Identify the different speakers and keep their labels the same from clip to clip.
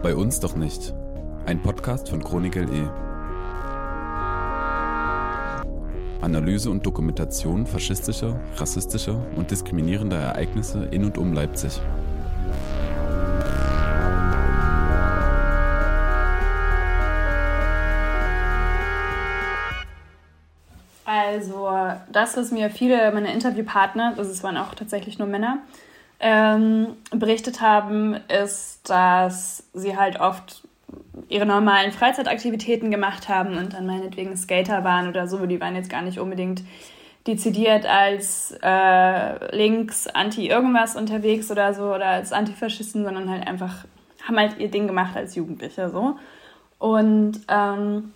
Speaker 1: Bei uns doch nicht. Ein Podcast von Chronik LE. Analyse und Dokumentation faschistischer, rassistischer und diskriminierender Ereignisse in und um Leipzig.
Speaker 2: Also, das, was mir viele meiner Interviewpartner, also es waren auch tatsächlich nur Männer, ähm, berichtet haben, ist, dass sie halt oft ihre normalen Freizeitaktivitäten gemacht haben und dann meinetwegen Skater waren oder so. Die waren jetzt gar nicht unbedingt dezidiert als äh, links, anti-irgendwas unterwegs oder so oder als Antifaschisten, sondern halt einfach, haben halt ihr Ding gemacht als Jugendliche so. Und ähm,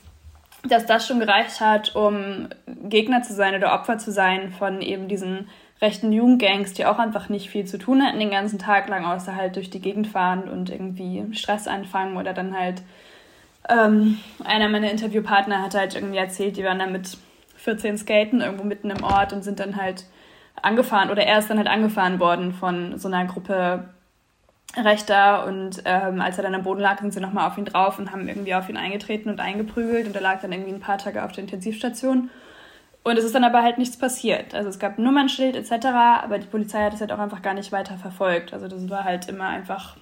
Speaker 2: dass das schon gereicht hat, um Gegner zu sein oder Opfer zu sein von eben diesen rechten Jugendgangs, die auch einfach nicht viel zu tun hatten den ganzen Tag lang, außer halt durch die Gegend fahren und irgendwie Stress anfangen oder dann halt ähm, einer meiner Interviewpartner hat halt irgendwie erzählt, die waren dann mit 14 Skaten irgendwo mitten im Ort und sind dann halt angefahren oder er ist dann halt angefahren worden von so einer Gruppe Rechter und ähm, als er dann am Boden lag, sind sie nochmal auf ihn drauf und haben irgendwie auf ihn eingetreten und eingeprügelt und er lag dann irgendwie ein paar Tage auf der Intensivstation. Und es ist dann aber halt nichts passiert. Also es gab Nummernschild etc., aber die Polizei hat es halt auch einfach gar nicht weiter verfolgt. Also das war halt immer einfach,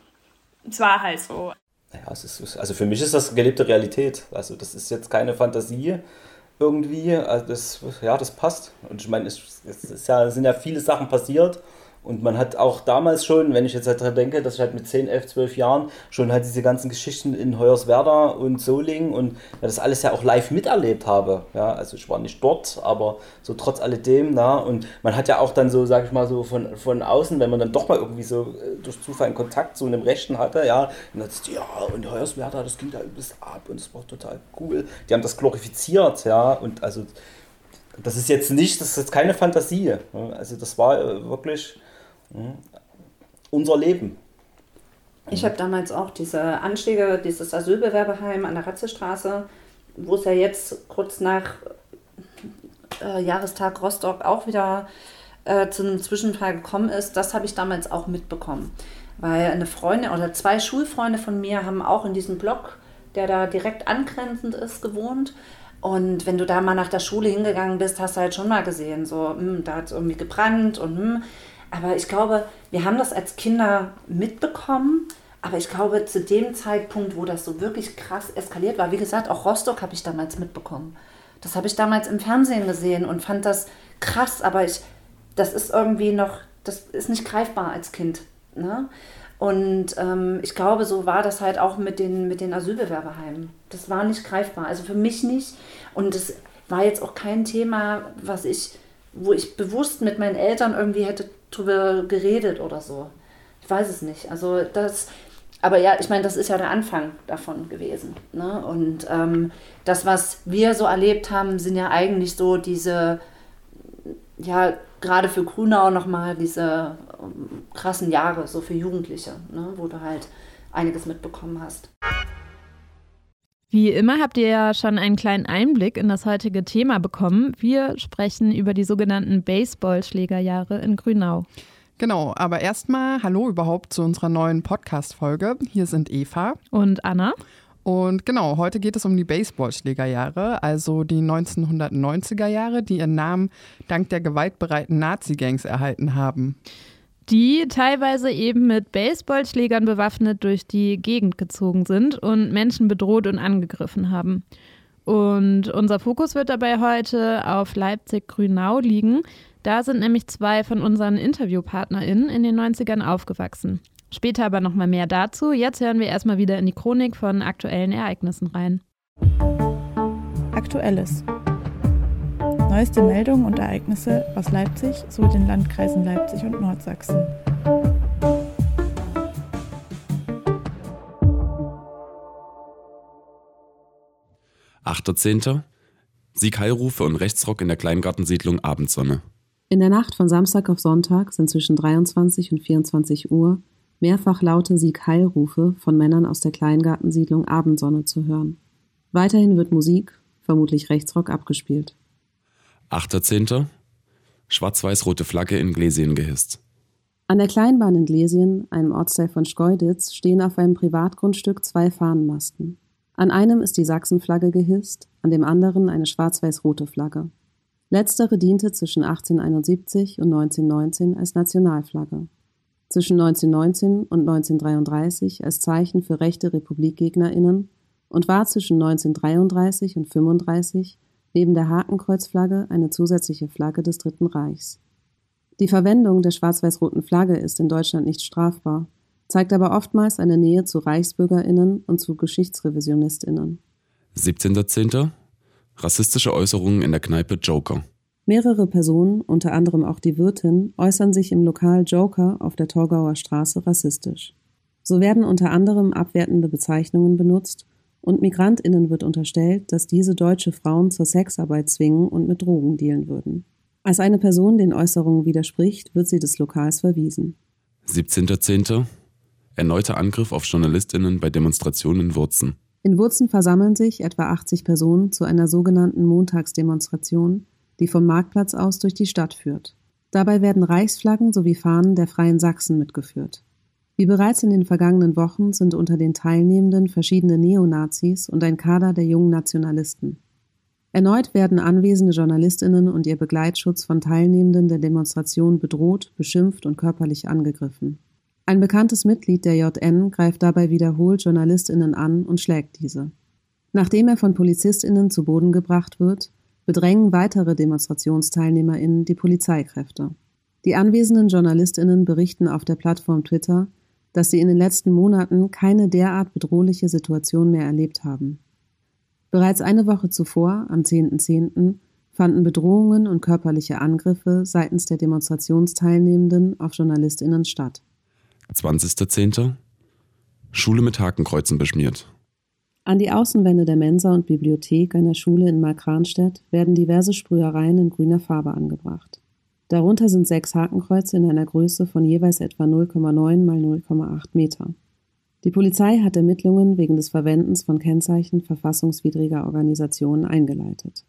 Speaker 2: es war halt so.
Speaker 3: Ja, es ist, also für mich ist das gelebte Realität. Also das ist jetzt keine Fantasie irgendwie. Also das, ja, das passt. Und ich meine, es, es ja, es sind ja viele Sachen passiert und man hat auch damals schon, wenn ich jetzt halt daran denke, dass ich halt mit 10, 11, 12 Jahren schon halt diese ganzen Geschichten in Hoyerswerda und Solingen und ja, das alles ja auch live miterlebt habe. Ja, also ich war nicht dort, aber so trotz alledem, na, und man hat ja auch dann so, sag ich mal, so von, von außen, wenn man dann doch mal irgendwie so äh, durch Zufall einen Kontakt zu einem Rechten hatte, ja, und dann ja, und Hoyerswerda, das ging da übelst ab und das war total cool. Die haben das glorifiziert, ja, und also das ist jetzt nicht, das ist keine Fantasie. Also das war äh, wirklich unser Leben.
Speaker 4: Ich habe damals auch diese Anschläge, dieses Asylbewerberheim an der Ratzestraße, wo es ja jetzt kurz nach äh, Jahrestag Rostock auch wieder äh, zu einem Zwischenfall gekommen ist, das habe ich damals auch mitbekommen. Weil eine Freundin oder zwei Schulfreunde von mir haben auch in diesem Block, der da direkt angrenzend ist, gewohnt. Und wenn du da mal nach der Schule hingegangen bist, hast du halt schon mal gesehen, so, mh, hm, da hat es irgendwie gebrannt und mh, hm, aber ich glaube, wir haben das als Kinder mitbekommen. Aber ich glaube, zu dem Zeitpunkt, wo das so wirklich krass eskaliert war, wie gesagt, auch Rostock habe ich damals mitbekommen. Das habe ich damals im Fernsehen gesehen und fand das krass, aber ich, das ist irgendwie noch, das ist nicht greifbar als Kind. Ne? Und ähm, ich glaube, so war das halt auch mit den, mit den Asylbewerberheimen. Das war nicht greifbar, also für mich nicht. Und es war jetzt auch kein Thema, was ich, wo ich bewusst mit meinen Eltern irgendwie hätte drüber geredet oder so. Ich weiß es nicht. Also das, aber ja, ich meine, das ist ja der Anfang davon gewesen. Ne? Und ähm, das, was wir so erlebt haben, sind ja eigentlich so diese, ja, gerade für Grünau nochmal diese um, krassen Jahre, so für Jugendliche, ne? wo du halt einiges mitbekommen hast.
Speaker 5: Wie immer habt ihr ja schon einen kleinen Einblick in das heutige Thema bekommen. Wir sprechen über die sogenannten Baseballschlägerjahre in Grünau.
Speaker 6: Genau, aber erstmal hallo überhaupt zu unserer neuen Podcast-Folge. Hier sind Eva
Speaker 5: und Anna.
Speaker 6: Und genau, heute geht es um die Baseballschlägerjahre, also die 1990er Jahre, die ihren Namen dank der gewaltbereiten Nazi-Gangs erhalten haben
Speaker 5: die teilweise eben mit Baseballschlägern bewaffnet durch die Gegend gezogen sind und Menschen bedroht und angegriffen haben. Und unser Fokus wird dabei heute auf Leipzig-Grünau liegen. Da sind nämlich zwei von unseren InterviewpartnerInnen in den 90ern aufgewachsen. Später aber nochmal mehr dazu. Jetzt hören wir erstmal wieder in die Chronik von aktuellen Ereignissen rein.
Speaker 7: Aktuelles. Neueste Meldungen und Ereignisse aus Leipzig sowie den Landkreisen Leipzig und Nordsachsen.
Speaker 1: Achter Zehnter. Siegheilrufe und Rechtsrock in der Kleingartensiedlung Abendsonne.
Speaker 8: In der Nacht von Samstag auf Sonntag sind zwischen 23 und 24 Uhr mehrfach laute Siegheilrufe von Männern aus der Kleingartensiedlung Abendsonne zu hören. Weiterhin wird Musik, vermutlich Rechtsrock, abgespielt.
Speaker 1: 8.10. Schwarz-weiß-rote Flagge in Gläsien gehisst.
Speaker 8: An der Kleinbahn in Glesien, einem Ortsteil von Schkeuditz, stehen auf einem Privatgrundstück zwei Fahnenmasten. An einem ist die Sachsenflagge gehisst, an dem anderen eine schwarz-weiß-rote Flagge. Letztere diente zwischen 1871 und 1919 als Nationalflagge, zwischen 1919 und 1933 als Zeichen für rechte RepublikgegnerInnen und war zwischen 1933 und 1935 neben der Hakenkreuzflagge eine zusätzliche Flagge des Dritten Reichs. Die Verwendung der schwarz-weiß-roten Flagge ist in Deutschland nicht strafbar, zeigt aber oftmals eine Nähe zu ReichsbürgerInnen und zu GeschichtsrevisionistInnen.
Speaker 1: 17.10. Rassistische Äußerungen in der Kneipe Joker.
Speaker 8: Mehrere Personen, unter anderem auch die Wirtin, äußern sich im Lokal Joker auf der Torgauer Straße rassistisch. So werden unter anderem abwertende Bezeichnungen benutzt und MigrantInnen wird unterstellt, dass diese deutsche Frauen zur Sexarbeit zwingen und mit Drogen dealen würden. Als eine Person den Äußerungen widerspricht, wird sie des Lokals verwiesen.
Speaker 1: 17.10. Erneuter Angriff auf JournalistInnen bei Demonstrationen in Wurzen.
Speaker 8: In Wurzen versammeln sich etwa 80 Personen zu einer sogenannten Montagsdemonstration, die vom Marktplatz aus durch die Stadt führt. Dabei werden Reichsflaggen sowie Fahnen der Freien Sachsen mitgeführt. Wie bereits in den vergangenen Wochen sind unter den Teilnehmenden verschiedene Neonazis und ein Kader der jungen Nationalisten. Erneut werden anwesende Journalistinnen und ihr Begleitschutz von Teilnehmenden der Demonstration bedroht, beschimpft und körperlich angegriffen. Ein bekanntes Mitglied der JN greift dabei wiederholt Journalistinnen an und schlägt diese. Nachdem er von Polizistinnen zu Boden gebracht wird, bedrängen weitere Demonstrationsteilnehmerinnen die Polizeikräfte. Die anwesenden Journalistinnen berichten auf der Plattform Twitter, dass sie in den letzten Monaten keine derart bedrohliche Situation mehr erlebt haben. Bereits eine Woche zuvor, am 10.10., .10., fanden Bedrohungen und körperliche Angriffe seitens der Demonstrationsteilnehmenden auf JournalistInnen statt.
Speaker 1: 20.10. Schule mit Hakenkreuzen beschmiert.
Speaker 8: An die Außenwände der Mensa und Bibliothek einer Schule in Markranstädt werden diverse Sprühereien in grüner Farbe angebracht. Darunter sind sechs Hakenkreuze in einer Größe von jeweils etwa 0,9 mal 0,8 Meter. Die Polizei hat Ermittlungen wegen des Verwendens von Kennzeichen verfassungswidriger Organisationen eingeleitet.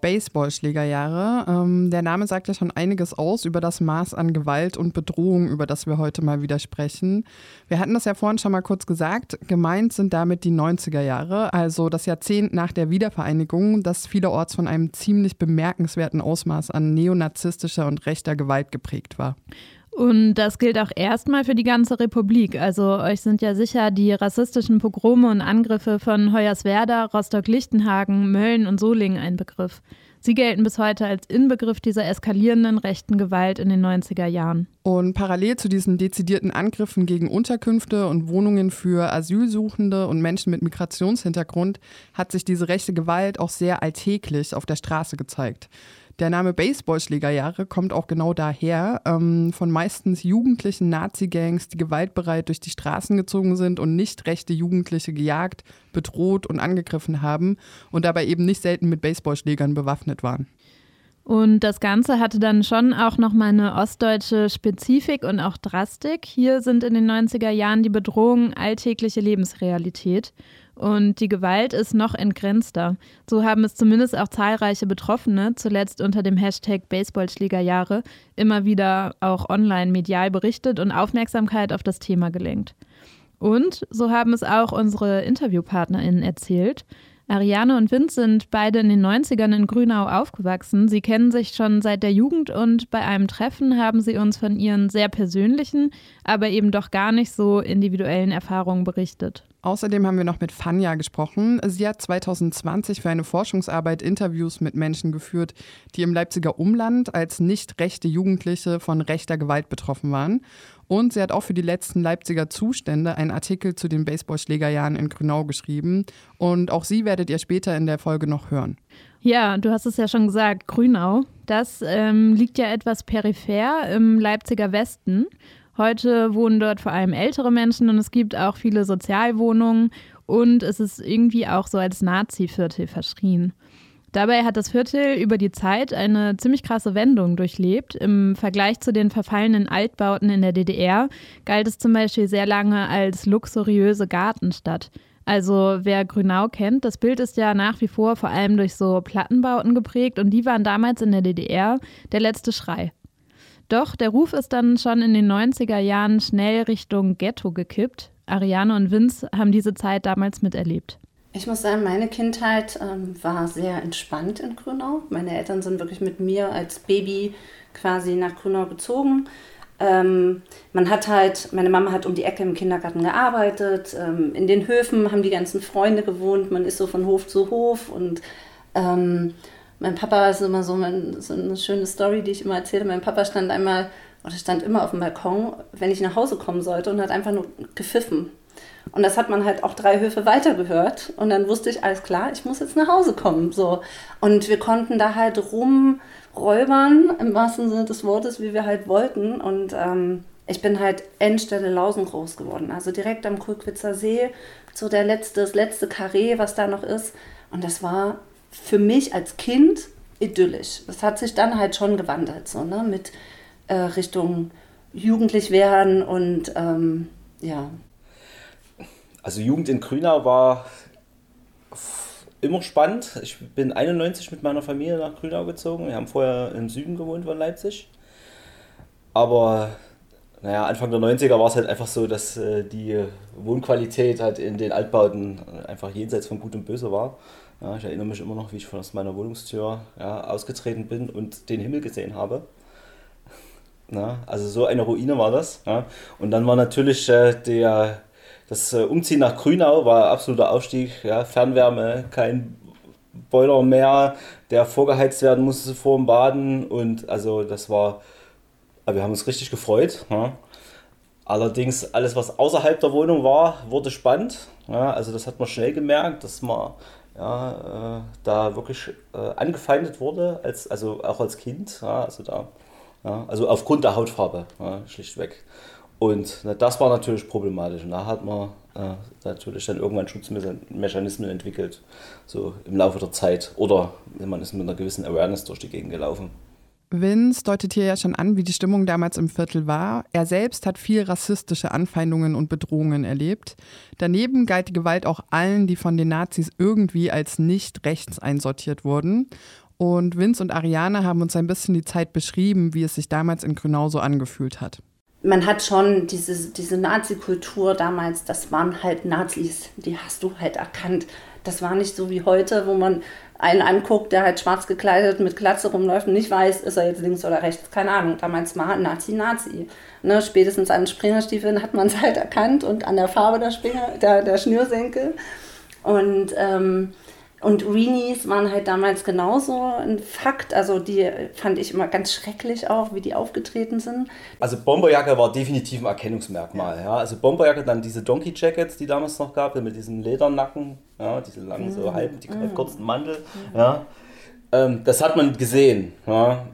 Speaker 6: Baseballschlägerjahre. Ähm, der Name sagt ja schon einiges aus über das Maß an Gewalt und Bedrohung, über das wir heute mal wieder sprechen. Wir hatten das ja vorhin schon mal kurz gesagt. Gemeint sind damit die 90er Jahre, also das Jahrzehnt nach der Wiedervereinigung, das vielerorts von einem ziemlich bemerkenswerten Ausmaß an neonazistischer und rechter Gewalt geprägt war.
Speaker 5: Und das gilt auch erstmal für die ganze Republik. Also euch sind ja sicher die rassistischen Pogrome und Angriffe von Hoyerswerda, Rostock-Lichtenhagen, Mölln und Solingen ein Begriff. Sie gelten bis heute als Inbegriff dieser eskalierenden rechten Gewalt in den 90er Jahren.
Speaker 6: Und parallel zu diesen dezidierten Angriffen gegen Unterkünfte und Wohnungen für Asylsuchende und Menschen mit Migrationshintergrund hat sich diese rechte Gewalt auch sehr alltäglich auf der Straße gezeigt. Der Name Baseballschlägerjahre kommt auch genau daher, ähm, von meistens jugendlichen Nazi-Gangs, die gewaltbereit durch die Straßen gezogen sind und nicht rechte Jugendliche gejagt, bedroht und angegriffen haben und dabei eben nicht selten mit Baseballschlägern bewaffnet waren.
Speaker 5: Und das Ganze hatte dann schon auch nochmal eine ostdeutsche Spezifik und auch Drastik. Hier sind in den 90er Jahren die Bedrohungen alltägliche Lebensrealität. Und die Gewalt ist noch entgrenzter. So haben es zumindest auch zahlreiche Betroffene, zuletzt unter dem Hashtag Baseballschlägerjahre, immer wieder auch online medial berichtet und Aufmerksamkeit auf das Thema gelenkt. Und so haben es auch unsere InterviewpartnerInnen erzählt. Ariane und Vince sind beide in den 90ern in Grünau aufgewachsen. Sie kennen sich schon seit der Jugend und bei einem Treffen haben sie uns von ihren sehr persönlichen, aber eben doch gar nicht so individuellen Erfahrungen berichtet.
Speaker 6: Außerdem haben wir noch mit Fanja gesprochen. Sie hat 2020 für eine Forschungsarbeit Interviews mit Menschen geführt, die im Leipziger Umland als nicht rechte Jugendliche von rechter Gewalt betroffen waren. Und sie hat auch für die letzten Leipziger Zustände einen Artikel zu den Baseballschlägerjahren in Grünau geschrieben. Und auch sie werdet ihr später in der Folge noch hören.
Speaker 5: Ja, du hast es ja schon gesagt, Grünau. Das ähm, liegt ja etwas peripher im Leipziger Westen. Heute wohnen dort vor allem ältere Menschen und es gibt auch viele Sozialwohnungen und es ist irgendwie auch so als Nazi-Viertel verschrien. Dabei hat das Viertel über die Zeit eine ziemlich krasse Wendung durchlebt. Im Vergleich zu den verfallenen Altbauten in der DDR galt es zum Beispiel sehr lange als luxuriöse Gartenstadt. Also wer Grünau kennt, das Bild ist ja nach wie vor vor allem durch so Plattenbauten geprägt und die waren damals in der DDR der letzte Schrei. Doch der Ruf ist dann schon in den 90er Jahren schnell Richtung Ghetto gekippt. Ariane und Vince haben diese Zeit damals miterlebt.
Speaker 4: Ich muss sagen, meine Kindheit ähm, war sehr entspannt in Grünau. Meine Eltern sind wirklich mit mir als Baby quasi nach Grünau gezogen. Ähm, man hat halt, meine Mama hat um die Ecke im Kindergarten gearbeitet, ähm, in den Höfen haben die ganzen Freunde gewohnt, man ist so von Hof zu Hof und ähm, mein Papa ist immer so, mein, so eine schöne Story, die ich immer erzähle. Mein Papa stand einmal, oder stand immer auf dem Balkon, wenn ich nach Hause kommen sollte und hat einfach nur gepfiffen. Und das hat man halt auch drei Höfe weiter gehört. Und dann wusste ich, alles klar, ich muss jetzt nach Hause kommen. So. Und wir konnten da halt rumräubern, im wahrsten Sinne des Wortes, wie wir halt wollten. Und ähm, ich bin halt Endstelle Lausen groß geworden. Also direkt am Kulkwitzer See, so der letzte, das letzte Karree, was da noch ist. Und das war für mich als Kind idyllisch. Das hat sich dann halt schon gewandelt, so, ne? Mit äh, Richtung jugendlich werden und ähm, ja,
Speaker 3: also Jugend in Grünau war immer spannend. Ich bin 91 mit meiner Familie nach Grünau gezogen. Wir haben vorher im Süden gewohnt von Leipzig. Aber naja, Anfang der 90er war es halt einfach so, dass äh, die Wohnqualität halt in den Altbauten einfach jenseits von Gut und Böse war. Ja, ich erinnere mich immer noch, wie ich von aus meiner Wohnungstür ja, ausgetreten bin und den Himmel gesehen habe. Na, also so eine Ruine war das. Ja. Und dann war natürlich äh, der das äh, Umziehen nach Grünau war absoluter Aufstieg. Ja, Fernwärme, kein Boiler mehr, der vorgeheizt werden musste vor dem Baden. Und also das war, wir haben uns richtig gefreut. Ja. Allerdings alles, was außerhalb der Wohnung war, wurde spannend. Also das hat man schnell gemerkt, dass man ja, äh, da wirklich äh, angefeindet wurde, als, also auch als Kind. Ja, also, da, ja, also aufgrund der Hautfarbe, ja, schlichtweg. Und na, das war natürlich problematisch. Und da hat man äh, natürlich dann irgendwann Schutzmechanismen entwickelt, so im Laufe der Zeit. Oder man ist mit einer gewissen Awareness durch die Gegend gelaufen.
Speaker 6: Vince deutet hier ja schon an, wie die Stimmung damals im Viertel war. Er selbst hat viel rassistische Anfeindungen und Bedrohungen erlebt. Daneben galt die Gewalt auch allen, die von den Nazis irgendwie als nicht rechts einsortiert wurden. Und Vince und Ariane haben uns ein bisschen die Zeit beschrieben, wie es sich damals in Grünau so angefühlt hat
Speaker 4: man hat schon diese, diese Nazi-Kultur damals, das waren halt Nazis, die hast du halt erkannt. Das war nicht so wie heute, wo man einen anguckt, der halt schwarz gekleidet mit Glatze rumläuft und nicht weiß, ist er jetzt links oder rechts. Keine Ahnung. Damals war Nazi Nazi. Ne, spätestens an Springerstiefeln hat man es halt erkannt und an der Farbe der, Springer, der, der Schnürsenkel. Und ähm, und Reenies waren halt damals genauso ein Fakt. Also die fand ich immer ganz schrecklich auch, wie die aufgetreten sind.
Speaker 3: Also Bomberjacke war definitiv ein Erkennungsmerkmal. Ja. ja. Also Bomberjacke, dann diese Donkey Jackets, die damals noch gab, mit diesem Ledernacken, ja, diese langen, so mm. halb, die mm. kurzen Mantel. Mm. Ja. Ähm, das hat man gesehen. Ja.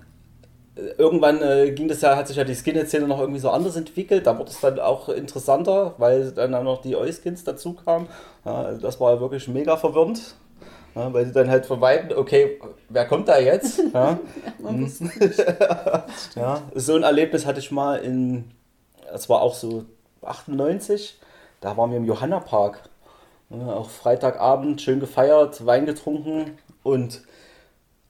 Speaker 3: Irgendwann äh, ging das ja, hat sich ja die Skinhead-Szene noch irgendwie so anders entwickelt. Da wurde es dann auch interessanter, weil dann auch noch die Euskins dazu kamen. Ja, das war ja wirklich mega verwirrend. Ja, weil sie dann halt verweiten, okay, wer kommt da jetzt? Ja, ja, ja, so ein Erlebnis hatte ich mal in, das war auch so 98, da waren wir im Johanna-Park. Ja, auch Freitagabend schön gefeiert, Wein getrunken und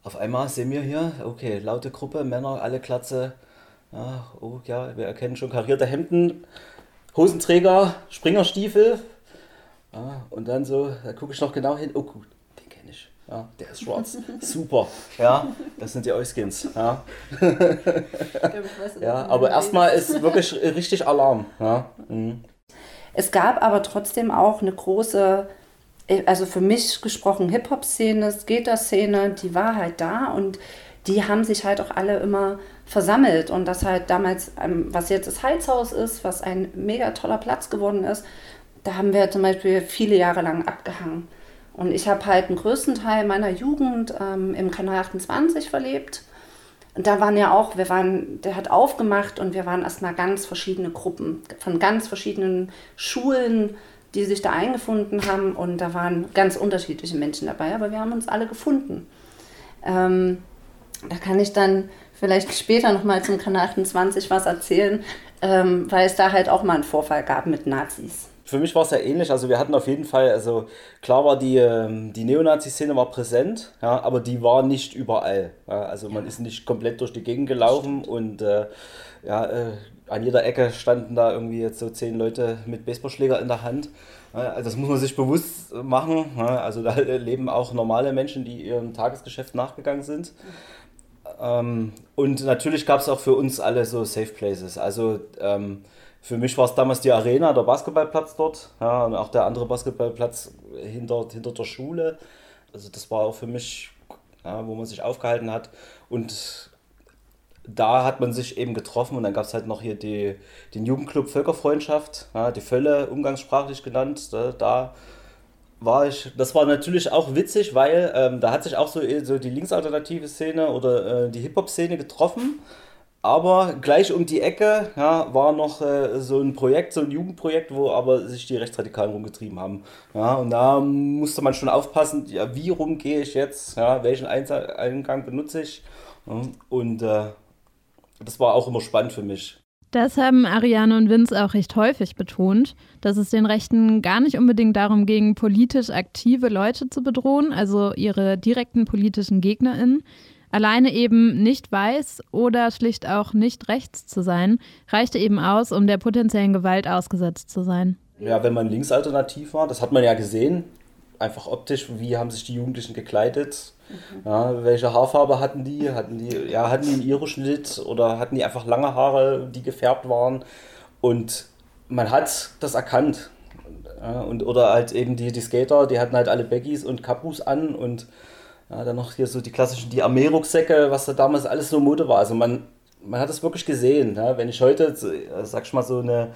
Speaker 3: auf einmal sehen wir hier, okay, laute Gruppe, Männer, alle Klatze. Ja, oh ja, wir erkennen schon karierte Hemden, Hosenträger, Springerstiefel. Ja, und dann so, da gucke ich noch genau hin, oh gut, ja, der ist schwarz. Super. Ja, das sind die Euskins. Ja, ja aber erstmal ist wirklich richtig Alarm. Ja. Mhm.
Speaker 4: Es gab aber trotzdem auch eine große, also für mich gesprochen, Hip-Hop-Szene, Skater-Szene, die war halt da und die haben sich halt auch alle immer versammelt und das halt damals, ähm, was jetzt das Heizhaus ist, was ein mega toller Platz geworden ist, da haben wir zum Beispiel viele Jahre lang abgehangen. Und ich habe halt den größten Teil meiner Jugend ähm, im Kanal 28 verlebt. Und da waren ja auch, wir waren, der hat aufgemacht und wir waren erstmal ganz verschiedene Gruppen von ganz verschiedenen Schulen, die sich da eingefunden haben. Und da waren ganz unterschiedliche Menschen dabei, aber wir haben uns alle gefunden. Ähm, da kann ich dann vielleicht später nochmal zum Kanal 28 was erzählen, ähm, weil es da halt auch mal einen Vorfall gab mit Nazis.
Speaker 3: Für mich war es ja ähnlich. Also wir hatten auf jeden Fall, also klar war die, ähm, die Neonazi-Szene war präsent, ja, aber die war nicht überall. Ja, also man ist nicht komplett durch die Gegend gelaufen und äh, ja, äh, an jeder Ecke standen da irgendwie jetzt so zehn Leute mit Baseballschläger in der Hand. Also das muss man sich bewusst machen. Also da leben auch normale Menschen, die ihrem Tagesgeschäft nachgegangen sind. Ähm, und natürlich gab es auch für uns alle so Safe Places. Also ähm, für mich war es damals die Arena, der Basketballplatz dort, ja, und auch der andere Basketballplatz hinter, hinter der Schule. Also das war auch für mich, ja, wo man sich aufgehalten hat. Und da hat man sich eben getroffen und dann gab es halt noch hier die, den Jugendclub Völkerfreundschaft, ja, die Völle umgangssprachlich genannt. Da, da, war ich, das war natürlich auch witzig, weil ähm, da hat sich auch so, so die linksalternative Szene oder äh, die Hip-Hop-Szene getroffen. Aber gleich um die Ecke ja, war noch äh, so ein Projekt, so ein Jugendprojekt, wo aber sich die Rechtsradikalen rumgetrieben haben. Ja, und da musste man schon aufpassen, ja, wie rum gehe ich jetzt, ja, welchen Eingang benutze ich. Und äh, das war auch immer spannend für mich.
Speaker 5: Das haben Ariane und Vince auch recht häufig betont, dass es den Rechten gar nicht unbedingt darum ging, politisch aktive Leute zu bedrohen, also ihre direkten politischen GegnerInnen. Alleine eben nicht weiß oder schlicht auch nicht rechts zu sein, reichte eben aus, um der potenziellen Gewalt ausgesetzt zu sein.
Speaker 3: Ja, wenn man linksalternativ war, das hat man ja gesehen, einfach optisch, wie haben sich die Jugendlichen gekleidet, Mhm. Ja, welche Haarfarbe hatten die? Hatten die, ja, hatten die einen Iro-Schnitt oder hatten die einfach lange Haare, die gefärbt waren? Und man hat das erkannt. Ja, und, oder halt eben die, die Skater, die hatten halt alle Baggies und Kapus an und ja, dann noch hier so die klassischen, die Armeerucksäcke, was da damals alles so Mode war. Also man, man hat es wirklich gesehen. Ja? Wenn ich heute, sag ich mal, so eine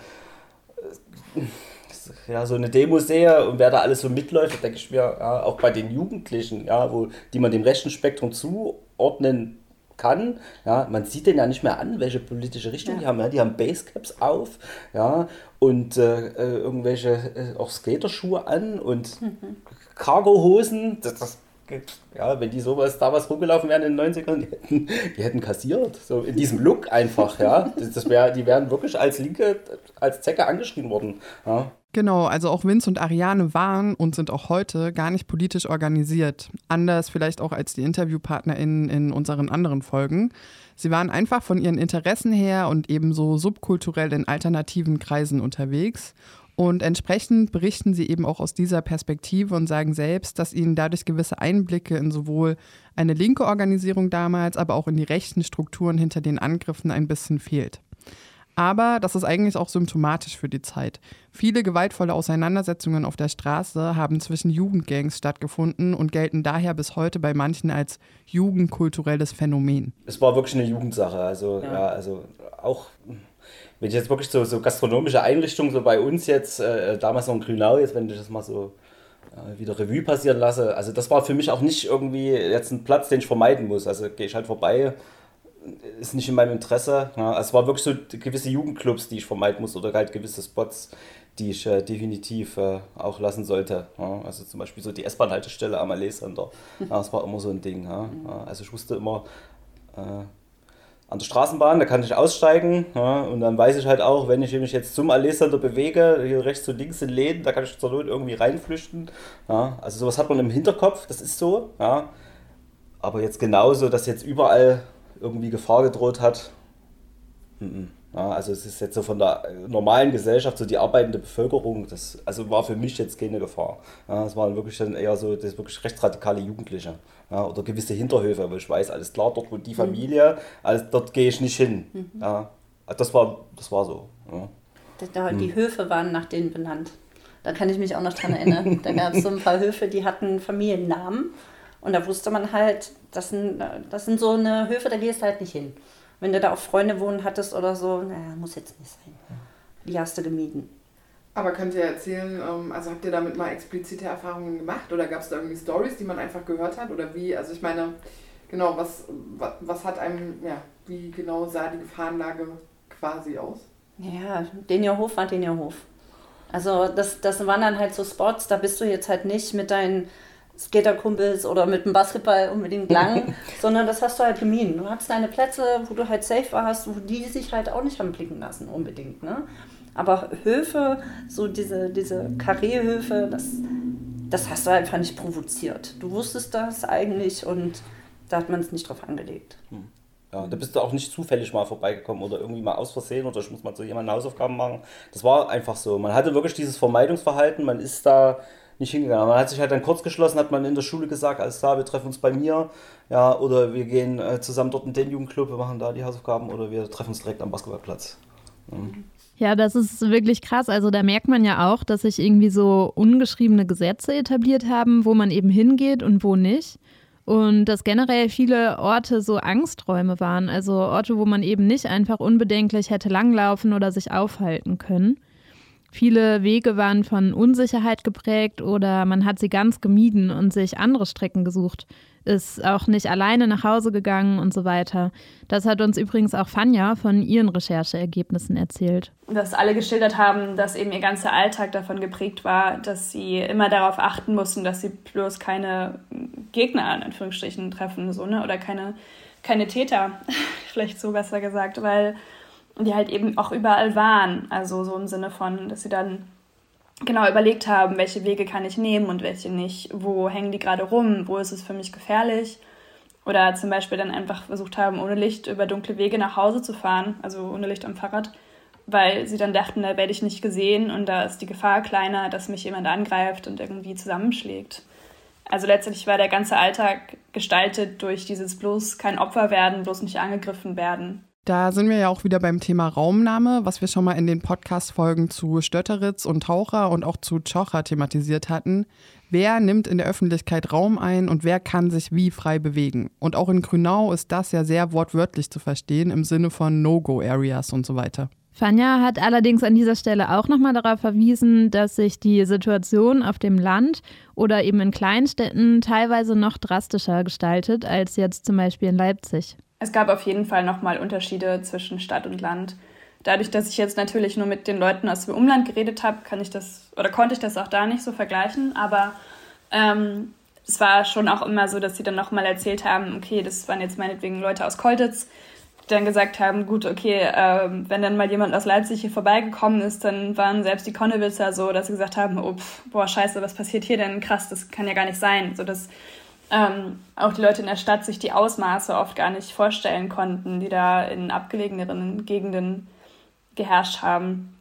Speaker 3: ja, so eine Demo sehe und wer da alles so mitläuft, denke ich mir, ja, auch bei den Jugendlichen, ja, wo, die man dem rechten Spektrum zuordnen kann, ja, man sieht den ja nicht mehr an, welche politische Richtung ja. die haben. Ja, die haben Basecaps auf, ja, und äh, äh irgendwelche äh, auch Skaterschuhe an und mhm. Cargohosen. Das, das, ja, wenn die sowas da was rumgelaufen wären in den 90ern, die hätten, die hätten kassiert. So in diesem Look einfach, ja. Das, das wär, die wären wirklich als Linke, als Zecke angeschrien worden. Ja.
Speaker 6: Genau, also auch Vince und Ariane waren und sind auch heute gar nicht politisch organisiert. Anders vielleicht auch als die InterviewpartnerInnen in unseren anderen Folgen. Sie waren einfach von ihren Interessen her und ebenso subkulturell in alternativen Kreisen unterwegs. Und entsprechend berichten sie eben auch aus dieser Perspektive und sagen selbst, dass ihnen dadurch gewisse Einblicke in sowohl eine linke Organisierung damals, aber auch in die rechten Strukturen hinter den Angriffen ein bisschen fehlt. Aber das ist eigentlich auch symptomatisch für die Zeit. Viele gewaltvolle Auseinandersetzungen auf der Straße haben zwischen Jugendgangs stattgefunden und gelten daher bis heute bei manchen als jugendkulturelles Phänomen.
Speaker 3: Es war wirklich eine Jugendsache. Also, ja. ja also auch wenn ich jetzt wirklich so, so gastronomische Einrichtungen, so bei uns jetzt, äh, damals noch in Grünau, jetzt wenn ich das mal so äh, wieder Revue passieren lasse, also das war für mich auch nicht irgendwie jetzt ein Platz, den ich vermeiden muss. Also gehe ich halt vorbei ist nicht in meinem Interesse. Ja, es war wirklich so gewisse Jugendclubs, die ich vermeiden muss oder halt gewisse Spots, die ich äh, definitiv äh, auch lassen sollte. Ja, also zum Beispiel so die S-Bahn-Haltestelle am Allee-Center. Ja, das war immer so ein Ding. Also ich wusste immer, äh, an der Straßenbahn, da kann ich aussteigen ja, und dann weiß ich halt auch, wenn ich mich jetzt zum Allee-Center bewege, hier rechts und links in Läden, da kann ich zur Not irgendwie reinflüchten. Ja. Also sowas hat man im Hinterkopf, das ist so. Ja. Aber jetzt genauso, dass jetzt überall irgendwie Gefahr gedroht hat. Ja, also es ist jetzt so von der normalen Gesellschaft, so die arbeitende Bevölkerung, das also war für mich jetzt keine Gefahr. Ja, es waren wirklich dann eher so das wirklich rechtsradikale Jugendliche ja, oder gewisse Hinterhöfe, weil ich weiß, alles klar, dort wo die mhm. Familie, alles, dort gehe ich nicht hin. Mhm. Ja, das war, das war so.
Speaker 4: Ja. Die Höfe waren nach denen benannt. Da kann ich mich auch noch dran erinnern. da gab es so ein paar Höfe, die hatten Familiennamen. Und da wusste man halt, das sind, das sind so eine Höfe, da gehst du halt nicht hin. Wenn du da auch Freunde wohnen hattest oder so, naja, muss jetzt nicht sein. Die hast du gemieden.
Speaker 6: Aber könnt ihr erzählen, ähm, also habt ihr damit mal explizite Erfahrungen gemacht oder gab es da irgendwie Stories, die man einfach gehört hat oder wie? Also ich meine, genau, was, was, was hat einem, ja, wie genau sah die Gefahrenlage quasi aus?
Speaker 4: Ja, den Hof war den Hof. Also das, das waren dann halt so Spots, da bist du jetzt halt nicht mit deinen Skaterkumpels oder mit dem Basketball unbedingt lang, sondern das hast du halt gemieden. Du hast deine Plätze, wo du halt safe warst, wo die sich halt auch nicht haben blicken lassen unbedingt. Ne? Aber Höfe, so diese, diese Karrierhöfe, das, das hast du einfach nicht provoziert. Du wusstest das eigentlich und da hat man es nicht drauf angelegt. Hm.
Speaker 3: Ja, da bist du auch nicht zufällig mal vorbeigekommen oder irgendwie mal aus Versehen oder ich muss mal zu jemandem Hausaufgaben machen. Das war einfach so. Man hatte wirklich dieses Vermeidungsverhalten, man ist da nicht hingegangen. Man hat sich halt dann kurz geschlossen, hat man in der Schule gesagt, alles klar, wir treffen uns bei mir, ja, oder wir gehen äh, zusammen dort in den Jugendclub, wir machen da die Hausaufgaben oder wir treffen uns direkt am Basketballplatz.
Speaker 5: Mhm. Ja, das ist wirklich krass. Also da merkt man ja auch, dass sich irgendwie so ungeschriebene Gesetze etabliert haben, wo man eben hingeht und wo nicht. Und dass generell viele Orte so Angsträume waren, also Orte, wo man eben nicht einfach unbedenklich hätte langlaufen oder sich aufhalten können. Viele Wege waren von Unsicherheit geprägt oder man hat sie ganz gemieden und sich andere Strecken gesucht, ist auch nicht alleine nach Hause gegangen und so weiter. Das hat uns übrigens auch Fanja von ihren Rechercheergebnissen erzählt.
Speaker 2: Dass alle geschildert haben, dass eben ihr ganzer Alltag davon geprägt war, dass sie immer darauf achten mussten, dass sie bloß keine Gegner in Anführungsstrichen treffen, so, ne? Oder keine, keine Täter, vielleicht so besser gesagt, weil die halt eben auch überall waren. Also so im Sinne von, dass sie dann genau überlegt haben, welche Wege kann ich nehmen und welche nicht, wo hängen die gerade rum, wo ist es für mich gefährlich. Oder zum Beispiel dann einfach versucht haben, ohne Licht über dunkle Wege nach Hause zu fahren, also ohne Licht am Fahrrad, weil sie dann dachten, da werde ich nicht gesehen und da ist die Gefahr kleiner, dass mich jemand angreift und irgendwie zusammenschlägt. Also letztendlich war der ganze Alltag gestaltet durch dieses bloß kein Opfer werden, bloß nicht angegriffen werden.
Speaker 6: Da sind wir ja auch wieder beim Thema Raumnahme, was wir schon mal in den Podcast-Folgen zu Stötteritz und Taucher und auch zu Tschocher thematisiert hatten. Wer nimmt in der Öffentlichkeit Raum ein und wer kann sich wie frei bewegen? Und auch in Grünau ist das ja sehr wortwörtlich zu verstehen im Sinne von No-Go-Areas und so weiter.
Speaker 5: Fanja hat allerdings an dieser Stelle auch nochmal darauf verwiesen, dass sich die Situation auf dem Land oder eben in Kleinstädten teilweise noch drastischer gestaltet als jetzt zum Beispiel in Leipzig
Speaker 2: es gab auf jeden Fall nochmal Unterschiede zwischen Stadt und Land. Dadurch, dass ich jetzt natürlich nur mit den Leuten aus dem Umland geredet habe, kann ich das oder konnte ich das auch da nicht so vergleichen. Aber ähm, es war schon auch immer so, dass sie dann nochmal erzählt haben, okay, das waren jetzt meinetwegen Leute aus Kolditz, die dann gesagt haben, gut, okay, äh, wenn dann mal jemand aus Leipzig hier vorbeigekommen ist, dann waren selbst die Konnewitzer so, dass sie gesagt haben, oh, pf, boah, scheiße, was passiert hier denn? Krass, das kann ja gar nicht sein. So, dass ähm, auch die Leute in der Stadt sich die Ausmaße oft gar nicht vorstellen konnten, die da in abgelegeneren Gegenden geherrscht haben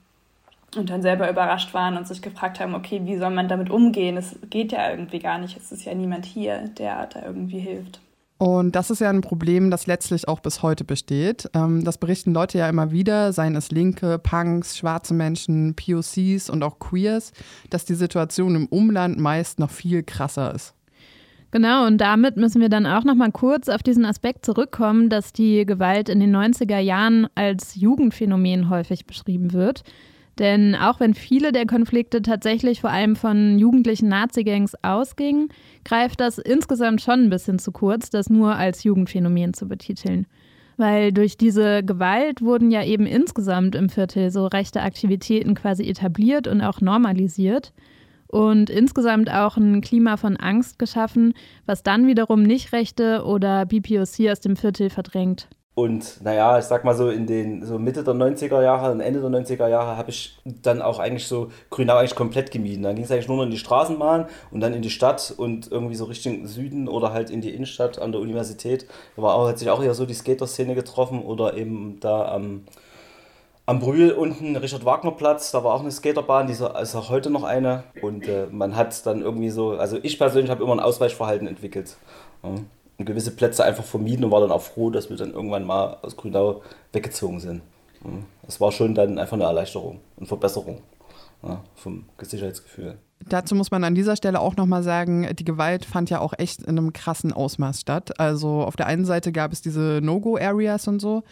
Speaker 2: und dann selber überrascht waren und sich gefragt haben, okay, wie soll man damit umgehen? Es geht ja irgendwie gar nicht. Es ist ja niemand hier, der da irgendwie hilft.
Speaker 6: Und das ist ja ein Problem, das letztlich auch bis heute besteht. Ähm, das berichten Leute ja immer wieder, seien es Linke, Punks, schwarze Menschen, POCs und auch Queers, dass die Situation im Umland meist noch viel krasser ist.
Speaker 5: Genau, und damit müssen wir dann auch noch mal kurz auf diesen Aspekt zurückkommen, dass die Gewalt in den 90er Jahren als Jugendphänomen häufig beschrieben wird. Denn auch wenn viele der Konflikte tatsächlich vor allem von jugendlichen Nazi-Gangs ausgingen, greift das insgesamt schon ein bisschen zu kurz, das nur als Jugendphänomen zu betiteln. Weil durch diese Gewalt wurden ja eben insgesamt im Viertel so rechte Aktivitäten quasi etabliert und auch normalisiert und insgesamt auch ein Klima von Angst geschaffen, was dann wiederum nicht Rechte oder BPOC aus dem Viertel verdrängt.
Speaker 3: Und naja, ich sag mal so in den so Mitte der 90er Jahre und Ende der 90er Jahre habe ich dann auch eigentlich so Grünau eigentlich komplett gemieden. Dann ging es eigentlich nur noch in die Straßenbahn und dann in die Stadt und irgendwie so Richtung Süden oder halt in die Innenstadt an der Universität. Da war auch, hat sich auch eher so die Skater-Szene getroffen oder eben da am ähm, am Brühl unten, Richard Wagner Platz, da war auch eine Skaterbahn, die ist auch heute noch eine. Und äh, man hat dann irgendwie so, also ich persönlich habe immer ein Ausweichverhalten entwickelt. Ja. Und gewisse Plätze einfach vermieden und war dann auch froh, dass wir dann irgendwann mal aus Grünau weggezogen sind. Ja. Das war schon dann einfach eine Erleichterung und Verbesserung ja, vom Sicherheitsgefühl.
Speaker 6: Dazu muss man an dieser Stelle auch nochmal sagen, die Gewalt fand ja auch echt in einem krassen Ausmaß statt. Also auf der einen Seite gab es diese No-Go-Areas und so,